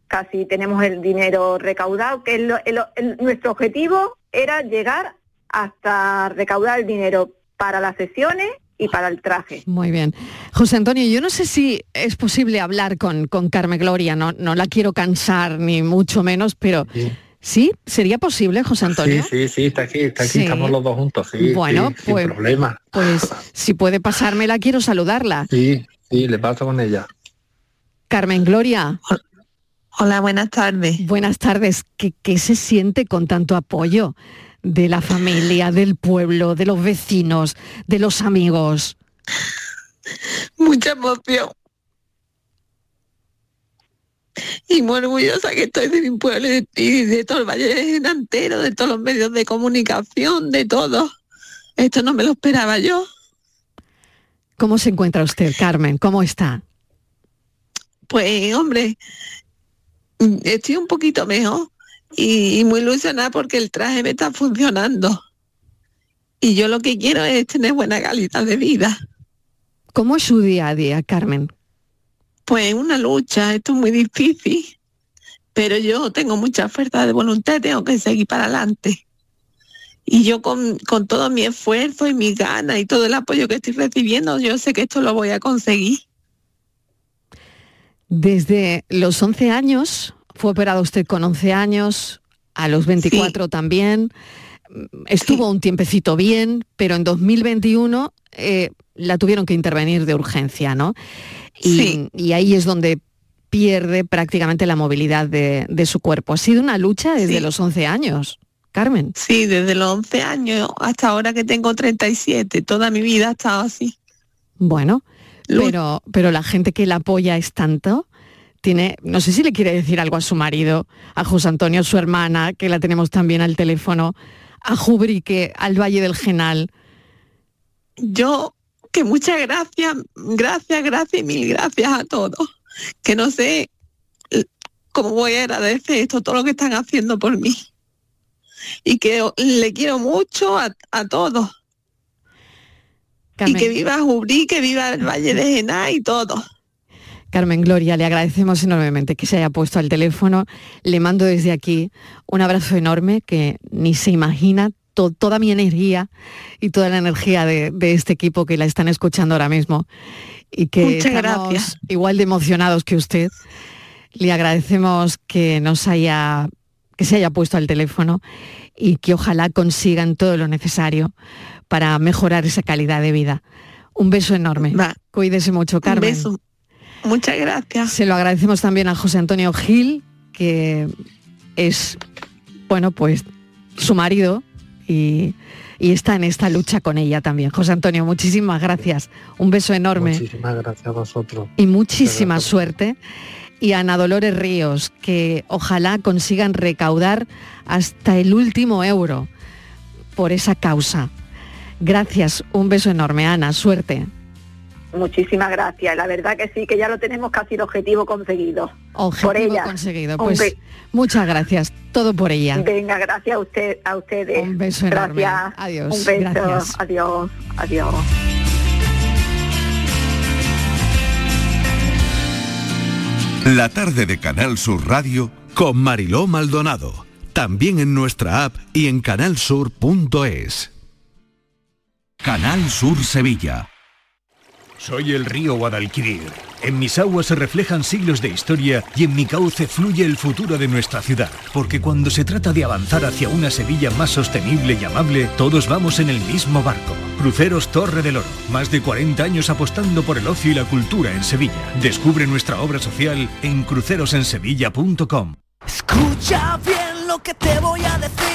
casi tenemos el dinero recaudado, que es lo- nuestro objetivo era llegar hasta recaudar el dinero para las sesiones y para el traje. Muy bien. José Antonio, yo no sé si es posible hablar con, con Carmen Gloria, no, no la quiero cansar ni mucho menos, pero ¿sí? ¿Sería posible, José Antonio? Sí, sí, sí, está aquí, está aquí, Sí. estamos los dos juntos, sí, Bueno, sí, sin pues- problema. Pues si puede pasármela, quiero saludarla. Sí, sí, le paso con ella. Carmen Gloria. Hola, buenas tardes. Buenas tardes. ¿Qué, qué se siente con tanto apoyo de la familia, del pueblo, de los vecinos, de los amigos? Mucha emoción. Y muy orgullosa que estoy de mi pueblo y de, todo el Valle entero, de todos los medios de comunicación, de todo. Esto no me lo esperaba yo. ¿Cómo se encuentra usted, Carmen? ¿Cómo está? Pues, hombre, estoy un poquito mejor y, muy ilusionada porque el traje me está funcionando. Y yo lo que quiero es tener buena calidad de vida. ¿Cómo es su día a día, Carmen? Pues una lucha, esto es muy difícil, pero yo tengo mucha fuerza de voluntad, tengo que seguir para adelante. Y yo con, con todo mi esfuerzo y mi ganas y todo el apoyo que estoy recibiendo, yo sé que esto lo voy a conseguir. Desde los 11 años, fue operado usted con 11 años, a los 24 también, estuvo un tiempecito bien, pero en 2021 eh, la tuvieron que intervenir de urgencia, ¿no? Y, y ahí es donde pierde prácticamente la movilidad de, su cuerpo. Ha sido una lucha desde los 11 años. Carmen. Sí, desde los 11 años hasta ahora que tengo 37, toda mi vida ha estado así. Bueno, pero, pero la gente que la apoya es tanto. Tiene, no sé si le quiere decir algo a su marido, a José Antonio, su hermana, que la tenemos también al teléfono, a Jubrique, al Valle del Genal. Yo, que muchas gracias, gracias, gracias y mil gracias a todos. Que no sé cómo voy a agradecer esto, todo lo que están haciendo por mí. Y que le quiero mucho a, todos. Y que viva Jubrí, que viva el Valle de Gená y todo. Carmen Gloria, le agradecemos enormemente que se haya puesto al teléfono. Le mando desde aquí un abrazo enorme que ni se imagina toda mi energía y toda la energía de, este equipo que la están escuchando ahora mismo y que estamos igual de emocionados que usted. Le agradecemos que nos haya que se haya puesto al teléfono y que ojalá consigan todo lo necesario para mejorar esa calidad de vida. Un beso enorme. Cuídese mucho, Carmen. Un beso. Muchas gracias. Se lo agradecemos también a José Antonio Gil, que es, bueno, pues su marido y, está en esta lucha con ella también. José Antonio, muchísimas gracias. Un beso enorme. Muchísimas gracias a vosotros. Y muchísima suerte. Y a Ana Dolores Ríos, que ojalá consigan recaudar hasta el último euro por esa causa. Gracias, un beso enorme, Ana, suerte. Muchísimas gracias. La verdad que sí, que ya lo tenemos casi el objetivo conseguido. Objetivo por ella. conseguido. Pues muchas gracias. Todo por ella. Venga, gracias a usted, a ustedes. Un beso gracias. enorme. Adiós. Un beso. Adiós. Adiós. La tarde de Canal Sur Radio con Mariló Maldonado. También en nuestra app y en canalsur.es. Canal Sur Sevilla. Soy el río Guadalquivir. En mis aguas se reflejan siglos de historia y en mi cauce fluye el futuro de nuestra ciudad. Porque cuando se trata de avanzar hacia una Sevilla más sostenible y amable, todos vamos en el mismo barco. Cruceros Torre del Oro. Más de 40 años apostando por el ocio y la cultura en Sevilla. Descubre nuestra obra social en crucerosensevilla.com. Escucha bien lo que te voy a decir.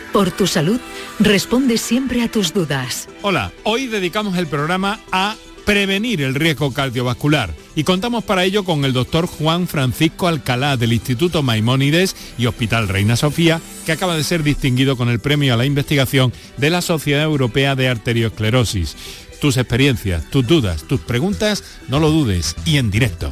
Por tu salud, responde siempre a tus dudas. Hola, hoy dedicamos el programa a prevenir el riesgo cardiovascular Y contamos para ello con el doctor Juan Francisco Alcalá del Instituto Maimónides y Hospital Reina Sofía, que acaba de ser distinguido con el premio a la investigación de la Sociedad Europea de Arteriosclerosis. Tus experiencias, tus dudas, tus preguntas, no lo dudes y en directo.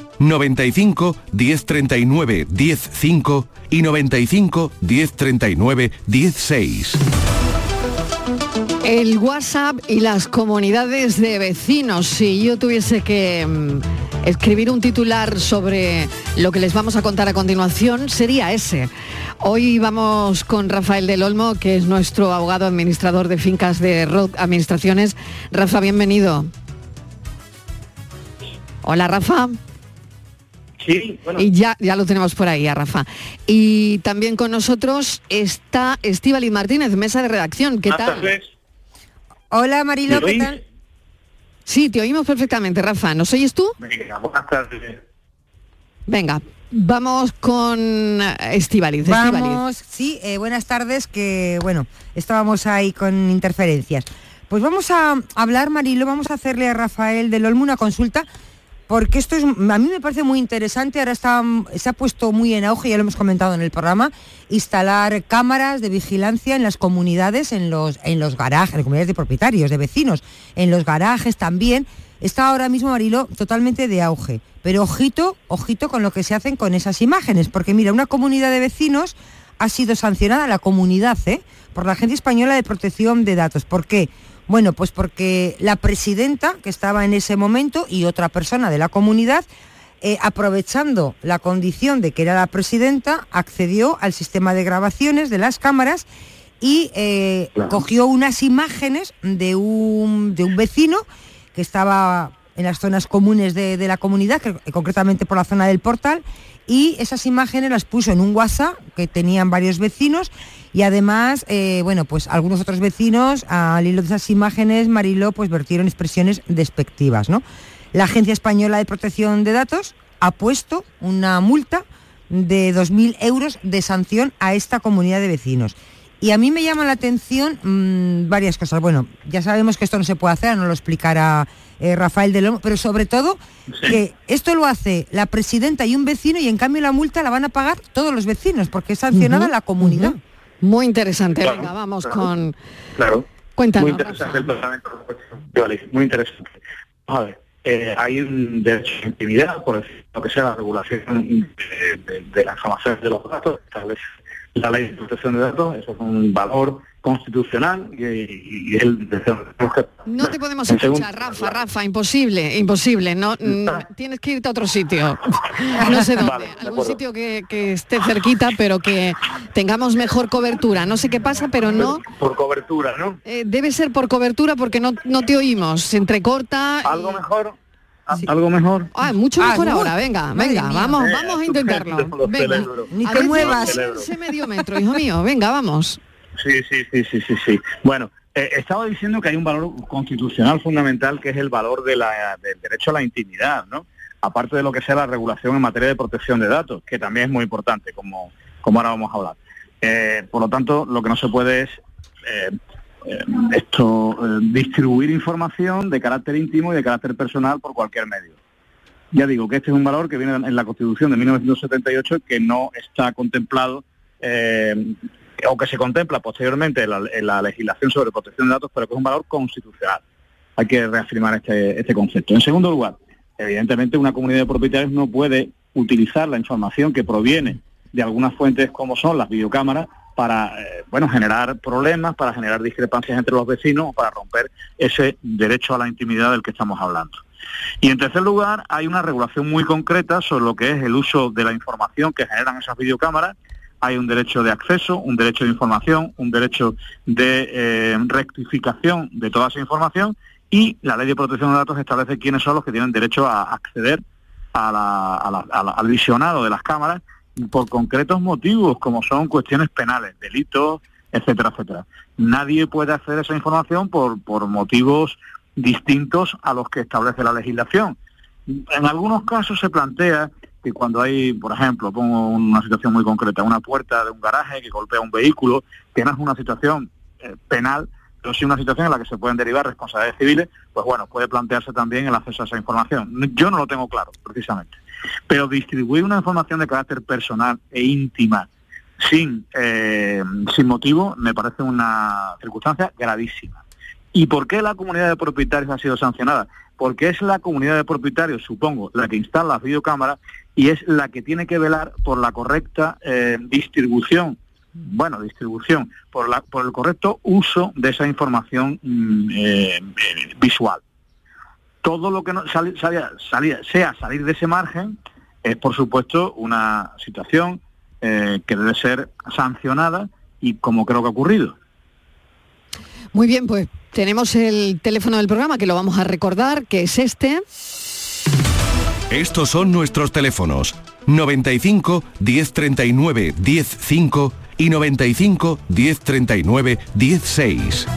95 1039 105 y 95 1039 16. El WhatsApp y las comunidades de vecinos. Si yo tuviese que mm, escribir un titular sobre lo que les vamos a contar a continuación, sería ese. Hoy vamos con Rafael del Olmo, que es nuestro abogado administrador de fincas de Rock Administraciones. Rafa, bienvenido. Hola, Rafa. Sí, Y ya, ya lo tenemos por ahí, a Rafa. Y también con nosotros está Estíbaliz Martínez, mesa de redacción. ¿Qué tal? Hola Marilo, ¿Me ¿qué oís? tal? Sí, te oímos perfectamente, Rafa. ¿Nos oyes tú? Venga, buenas tardes. Venga, vamos con Estíbaliz. Vamos, sí, eh, buenas tardes, que bueno, estábamos ahí con interferencias. Pues vamos a hablar, Marilo, vamos a hacerle a Rafael del Olmo una consulta, porque esto es, a mí me parece muy interesante, ahora está, se ha puesto muy en auge, ya lo hemos comentado en el programa, instalar cámaras de vigilancia en las comunidades, en los, en los garajes, en comunidades de propietarios, de vecinos, en los garajes también. Está ahora mismo, Marilo, totalmente de auge. Pero ojito, ojito con lo que se hacen con esas imágenes, porque mira, una comunidad de vecinos ha sido sancionada, la comunidad, ¿eh? por la Agencia Española de Protección de Datos. ¿Por qué? Bueno, pues porque la presidenta que estaba en ese momento y otra persona de la comunidad, eh, aprovechando la condición de que era la presidenta, accedió al sistema de grabaciones de las cámaras y eh, cogió unas imágenes de un, de un vecino que estaba en las zonas comunes de, la comunidad, que- concretamente por la zona del portal, y esas imágenes las puso en un WhatsApp que tenían varios vecinos y además, eh, bueno, pues algunos otros vecinos al hilo de esas imágenes, Mariló, pues vertieron expresiones despectivas. La Agencia Española de Protección de Datos ha puesto una multa de 2.000 euros de sanción a esta comunidad de vecinos. Y a mí me llama la atención mm, varias cosas. Bueno, ya sabemos que esto no se puede hacer, no lo explicará eh, Rafael del Olmo, pero sobre todo que esto lo hace la presidenta y un vecino y en cambio la multa la van a pagar todos los vecinos porque es sancionada la comunidad. Muy interesante. Claro, Venga, vamos claro. con... Claro. Cuéntanos, Muy interesante el planteamiento de. Vale, Muy interesante. A ver, eh, hay un derecho a intimidad, por decir lo que sea la regulación de, de- de la información de los datos, establece la ley de protección de datos, eso es un valor constitucional y, y- el No te podemos escuchar, Rafa, Rafa, imposible, imposible. No, tienes que irte a otro sitio. No sé dónde, Vale, algún sitio que, que esté cerquita, pero que tengamos mejor cobertura. No sé qué pasa, pero no. Por cobertura, ¿no? eh, debe ser por cobertura porque no, no te oímos. Se entrecorta. Algo mejor. Algo mejor. Ah, mucho Ah, mejor uy, ahora, venga, madre venga, mía. vamos, Eh, vamos a estupendo, intentarlo. lo Venga. Ni te muevas. Ese medio metro, hijo mío, venga, vamos. Sí, sí, sí, sí, sí, sí. Bueno, eh, estaba diciendo que hay un valor constitucional fundamental que es el valor de la- del derecho a la intimidad, ¿no? Aparte de lo que sea la regulación en materia de protección de datos, que también es muy importante, como, como ahora vamos a hablar. Eh, por lo tanto, lo que no se puede es eh, eh, esto eh, distribuir información de carácter íntimo y de carácter personal por cualquier medio. Ya digo que este es un valor que viene en la Constitución de 1978 que no está contemplado eh, o que se contempla posteriormente en la, en la legislación sobre protección de datos, pero que es un valor constitucional. Hay que reafirmar este, este concepto. En segundo lugar, evidentemente una comunidad de propietarios no puede utilizar la información que proviene de algunas fuentes como son las videocámaras para eh, bueno generar problemas, para generar discrepancias entre los vecinos para romper ese derecho a la intimidad del que estamos hablando. Y en tercer lugar, hay una regulación muy concreta sobre lo que es el uso de la información que generan esas videocámaras. Hay un derecho de acceso, un derecho de información, un derecho de eh, rectificación de toda esa información y la ley de protección de datos establece quiénes son los que tienen derecho a acceder a la- al visionado de las cámaras por concretos motivos, como son cuestiones penales, delitos, etcétera, etcétera. Nadie puede hacer esa información por, por motivos distintos a los que establece la legislación. En algunos casos se plantea que cuando hay, por ejemplo, pongo una situación muy concreta, una puerta de un garaje que golpea un vehículo, que no es una situación eh, penal, pero sí una situación en la que se pueden derivar responsabilidades civiles, pues bueno, puede plantearse también el acceso a esa información. Yo no lo tengo claro, precisamente. Pero distribuir una información de carácter personal e íntima sin, eh, sin motivo me parece una circunstancia gravísima. ¿Y por qué la comunidad de propietarios ha sido sancionada? Porque es la comunidad de propietarios, supongo, la que instala las videocámaras y es la que tiene que velar por la correcta eh, distribución, bueno, distribución, por, la, por el correcto uso de esa información mm, eh, visual. Todo lo que no, sea salir de ese margen es, por supuesto, una situación eh, que debe ser sancionada y como creo que ha ocurrido. Muy bien, pues tenemos el teléfono del programa que lo vamos a recordar, que es este. Estos son nuestros teléfonos 95 1039 105 y 95 1039 16.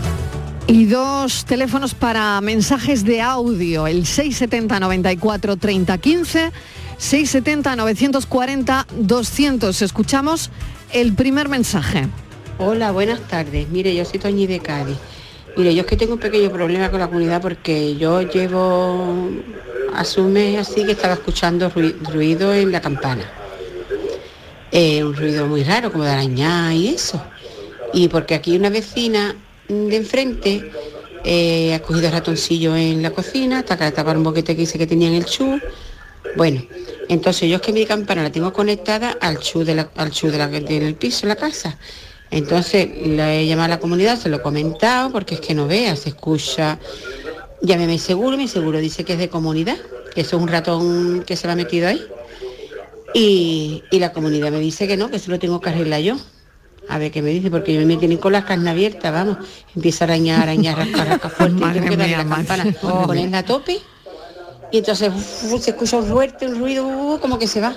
Y dos teléfonos para mensajes de audio, el 670 94 30 15, 670 940 200. Escuchamos el primer mensaje. Hola, buenas tardes. Mire, yo soy Toñi de Cádiz. Mire, yo es que tengo un pequeño problema con la comunidad porque yo llevo mes así que estaba escuchando ruido en la campana. Eh, un ruido muy raro, como de arañar y eso. Y porque aquí una vecina de enfrente eh, ha cogido ratoncillo en la cocina, hasta que tapar un boquete que dice que tenía en el chu. Bueno, entonces yo es que mi campana la tengo conectada al chu, de al chu del piso, la casa. Entonces le he llamado a la comunidad, se lo he comentado, porque es que no vea, se escucha. Llámeme seguro, mi seguro dice que es de comunidad, que eso es un ratón que se va metido ahí. Y, la comunidad me dice que no, que eso lo tengo que arreglar yo. A ver qué me dice, porque yo me tienen con las carnes abiertas, vamos. Empieza a arañar, arañar, rascar, rascar fuerte. y tengo que darle la campana, ponerla a tope. Y entonces se escucha un fuerte, un ruido, como que se va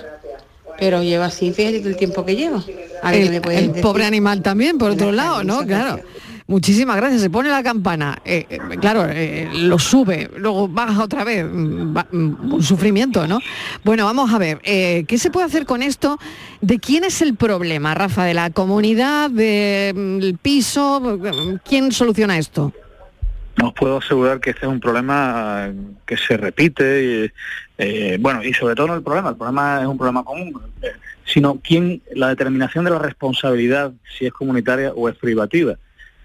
pero lleva así, fíjate el tiempo que lleva. el, pobre animal también, por otro lado, ¿no? Claro. Muchísimas gracias. Se pone la campana, eh, eh, claro, eh, lo sube, luego baja otra vez, mm, mm, un sufrimiento, ¿no? Bueno, vamos a ver, ¿qué se puede hacer con esto? ¿De quién es el problema, Rafa? ¿De la comunidad, del piso? ¿Quién soluciona esto? os puedo asegurar que este es un problema que se repite, eh, bueno, y sobre todo no el problema, el problema es un problema común, eh, sino quién, la determinación de la responsabilidad, si es comunitaria o es privativa.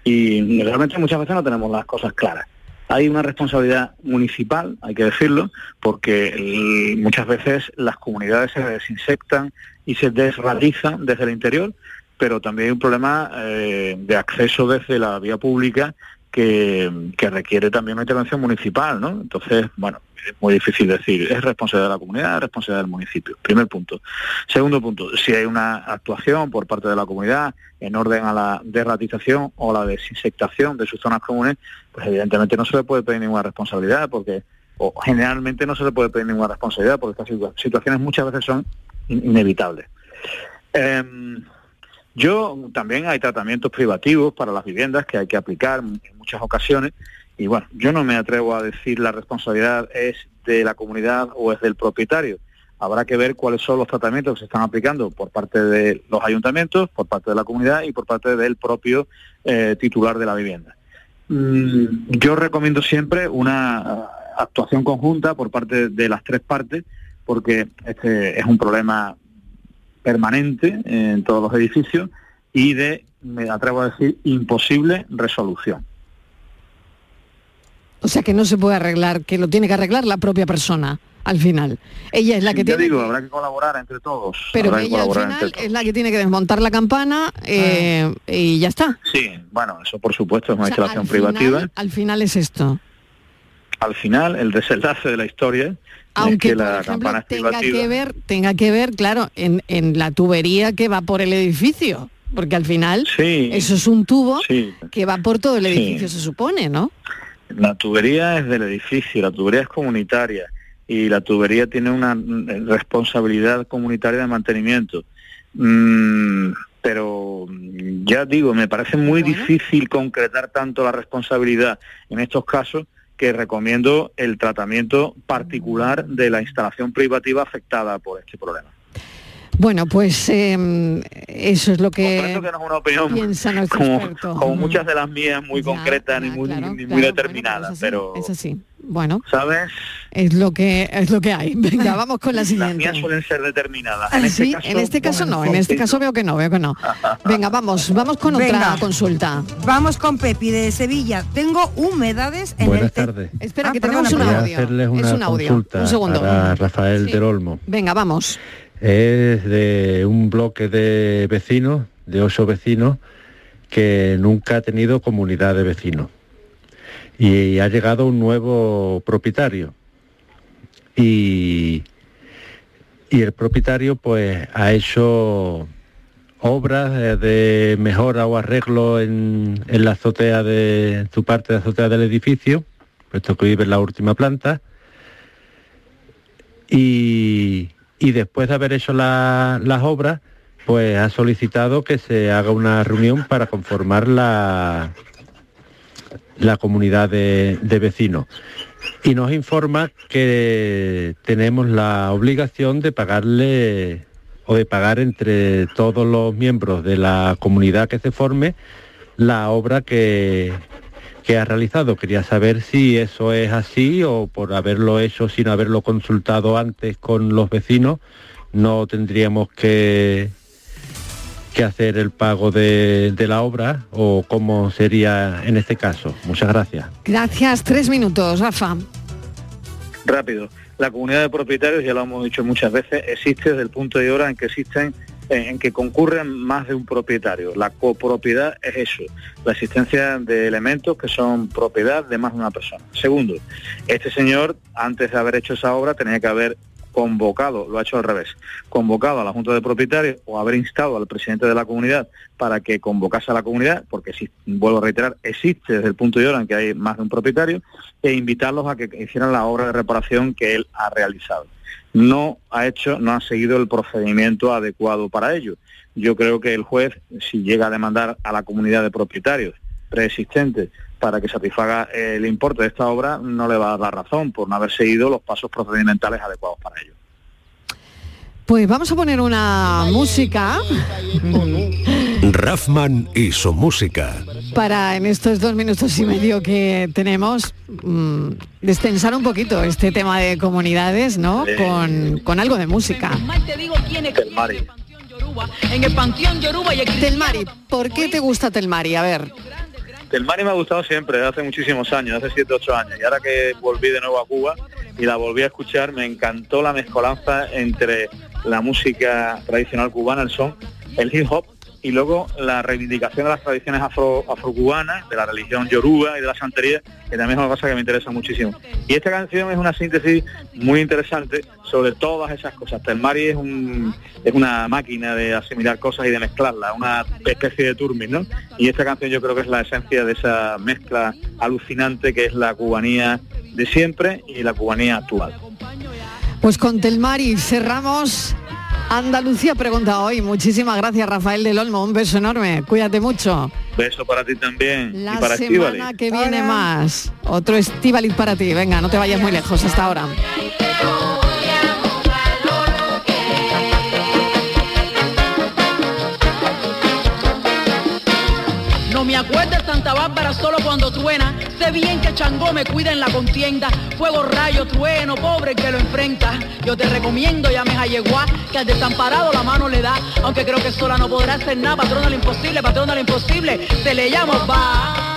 Y realmente muchas veces no tenemos las cosas claras. Hay una responsabilidad municipal, hay que decirlo, porque muchas veces las comunidades se desinsectan y se desradizan desde el interior, pero también hay un problema eh, de acceso desde la vía pública que, requiere también una intervención municipal, ¿no? Entonces, bueno, es muy difícil decir, es responsabilidad de la comunidad, es responsabilidad del municipio. Primer punto. Segundo punto, si hay una actuación por parte de la comunidad en orden a la derratización o la desinsectación de sus zonas comunes, pues evidentemente no se le puede pedir ninguna responsabilidad porque o generalmente no se le puede pedir ninguna responsabilidad porque estas situaciones muchas veces son inevitables. Em, yo también hay tratamientos privativos para las viviendas que hay que aplicar muchas ocasiones y bueno, yo no me atrevo a decir la responsabilidad es de la comunidad o es del propietario. Habrá que ver cuáles son los tratamientos que se están aplicando por parte de los ayuntamientos, por parte de la comunidad y por parte del propio eh, titular de la vivienda. Mm, yo recomiendo siempre una actuación conjunta por parte de las tres partes porque este es un problema permanente en todos los edificios y de, me atrevo a decir, imposible resolución. O sea que no se puede arreglar, que lo tiene que arreglar la propia persona al final. Ella es la que tiene. digo, habrá que colaborar entre todos. Pero ella al final es la que tiene que desmontar la campana eh, ah. y ya está. Sí, bueno, eso por supuesto es una instalación privativa. al final es esto. Al final, el desenlace de la historia aunque la tenga que ver tenga que ver claro en, la tubería que va por el edificio porque al final eso es un tubo que va por todo el edificio se supone no la tubería es del edificio la tubería es comunitaria y la tubería tiene una mm, responsabilidad comunitaria de mantenimiento. Mm, pero mm, ya digo, me parece muy difícil concretar tanto la responsabilidad en estos casos que recomiendo el tratamiento particular de la instalación privativa afectada por este problema. Bueno, pues em, eso es lo que, Comprendo que no es una opinión piensa nuestro como, experto. como Ujú. muchas de las mías muy concretas ni muy, ni muy determinadas, pero Es así. Bueno, ¿sabes? es lo que es lo que hay. Venga, vamos con la Las siguiente. mías suelen ser determinadas. Ah, En este sí, caso, en este caso no, en este caso veo que no, veo que no. Venga, vamos, vamos con Venga. otra consulta. Vamos con Pepi de Sevilla. Tengo humedades en Buenas el te- tardes. Espera, Ah, que perdona, tenemos un audio. hacerles una es un audio. consulta Un segundo. para Rafael Sí. del Olmo. Venga, vamos. Es de un bloque de vecinos, de ocho vecinos, que nunca ha tenido comunidad de vecinos. Y ha llegado un nuevo propietario. Y, y el propietario pues ha hecho obras de mejora o arreglo en, en la azotea de su parte de azotea del edificio, puesto que vive en la última planta. Y, y después de haber hecho la- las obras, pues ha solicitado que se haga una reunión para conformar la, la comunidad de vecinos. Y nos informa que tenemos la obligación de pagarle o de pagar entre todos los miembros de la comunidad que se forme la obra que, que ha realizado. Quería saber si eso es así o por haberlo hecho sin haberlo consultado antes con los vecinos, no tendríamos que, que hacer el pago de, de la obra o cómo sería en este caso. Muchas gracias. Gracias, tres minutos, Rafa. Rápido. La comunidad de propietarios, ya lo hemos dicho muchas veces, existe desde el punto de hora en que existen en que concurren más de un propietario. La copropiedad es eso, la existencia de elementos que son propiedad de más de una persona. Segundo, este señor, antes de haber hecho esa obra, tenía que haber convocado, lo ha hecho al revés, convocado a la Junta de Propietarios o haber instado al presidente de la comunidad para que convocase a la comunidad, porque si, vuelvo a reiterar, existe desde el punto de hora en que hay más de un propietario, e invitarlos a que hicieran la obra de reparación que él ha realizado. No ha hecho, no ha seguido el procedimiento adecuado para ello. Yo creo que el juez, si llega a demandar a la comunidad de propietarios preexistentes para que satisfaga el importe de esta obra, no le va a dar razón por no haber seguido los pasos procedimentales adecuados para ello. Pues vamos a poner una música Raffman y su música. para en estos dos minutos y medio que tenemos mm, destensar un poquito este tema de comunidades, ¿no? Sí. Con, con algo de música. Telmari. En el Panteón Yoruba y Telmari, ¿por qué te gusta Telmari? A ver. Telmari me ha gustado siempre, hace muchísimos años, hace 7, 8 años. Y ahora que volví de nuevo a Cuba y la volví a escuchar, me encantó la mezcolanza entre la música tradicional cubana, el son, el hip hop, y luego la reivindicación de las tradiciones afro, afrocubanas, de la religión yoruba y de la santería, que también es una cosa que me interesa muchísimo. Y esta canción es una síntesis muy interesante sobre todas esas cosas. Telmari es, un, es una máquina de asimilar cosas y de mezclarlas, una especie de turmis, ¿no? Y esta canción yo creo que es la esencia de esa mezcla alucinante que es la cubanía de siempre y la cubanía actual. Pues con Telmari cerramos Andalucía pregunta hoy. Muchísimas gracias Rafael del Olmo, un beso enorme. Cuídate mucho. Beso para ti también La y para semana Estíbaliz. que viene más. Otro Estíbaliz para ti. Venga, no te vayas muy lejos hasta ahora. No me acuerdo de Santa Bárbara solo cuando truena. Sé bien que Changó me cuida en la contienda. Fuego, rayo, trueno, pobre que lo enfrenta. Yo te recomiendo, llames a Yeguá, que al desamparado la mano le da. Aunque creo que sola no podrá hacer nada. Patrón de lo imposible, patrón de lo imposible. Se le llama va.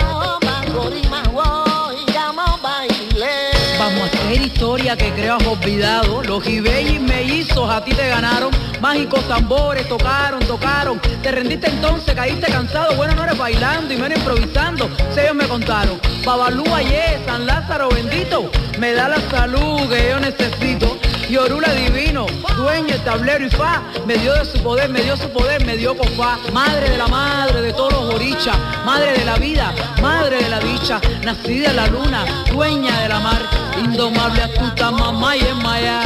Hacer historia que creo has olvidado. Los Ibellis mellizos a ti te ganaron. Mágicos tambores tocaron, tocaron. Te rendiste entonces, caíste cansado. Bueno, no eres bailando y menos improvisando. Si ellos me contaron. Babalú ayer, San Lázaro bendito. Me da la salud que yo necesito. Y Orula divino, dueño el tablero y fa, me dio de su poder, me dio su poder, me dio con fa, madre de la madre de todos los orichas, madre de la vida, madre de la dicha, nacida en la luna, dueña de la mar, indomable astuta, mamá y en maya.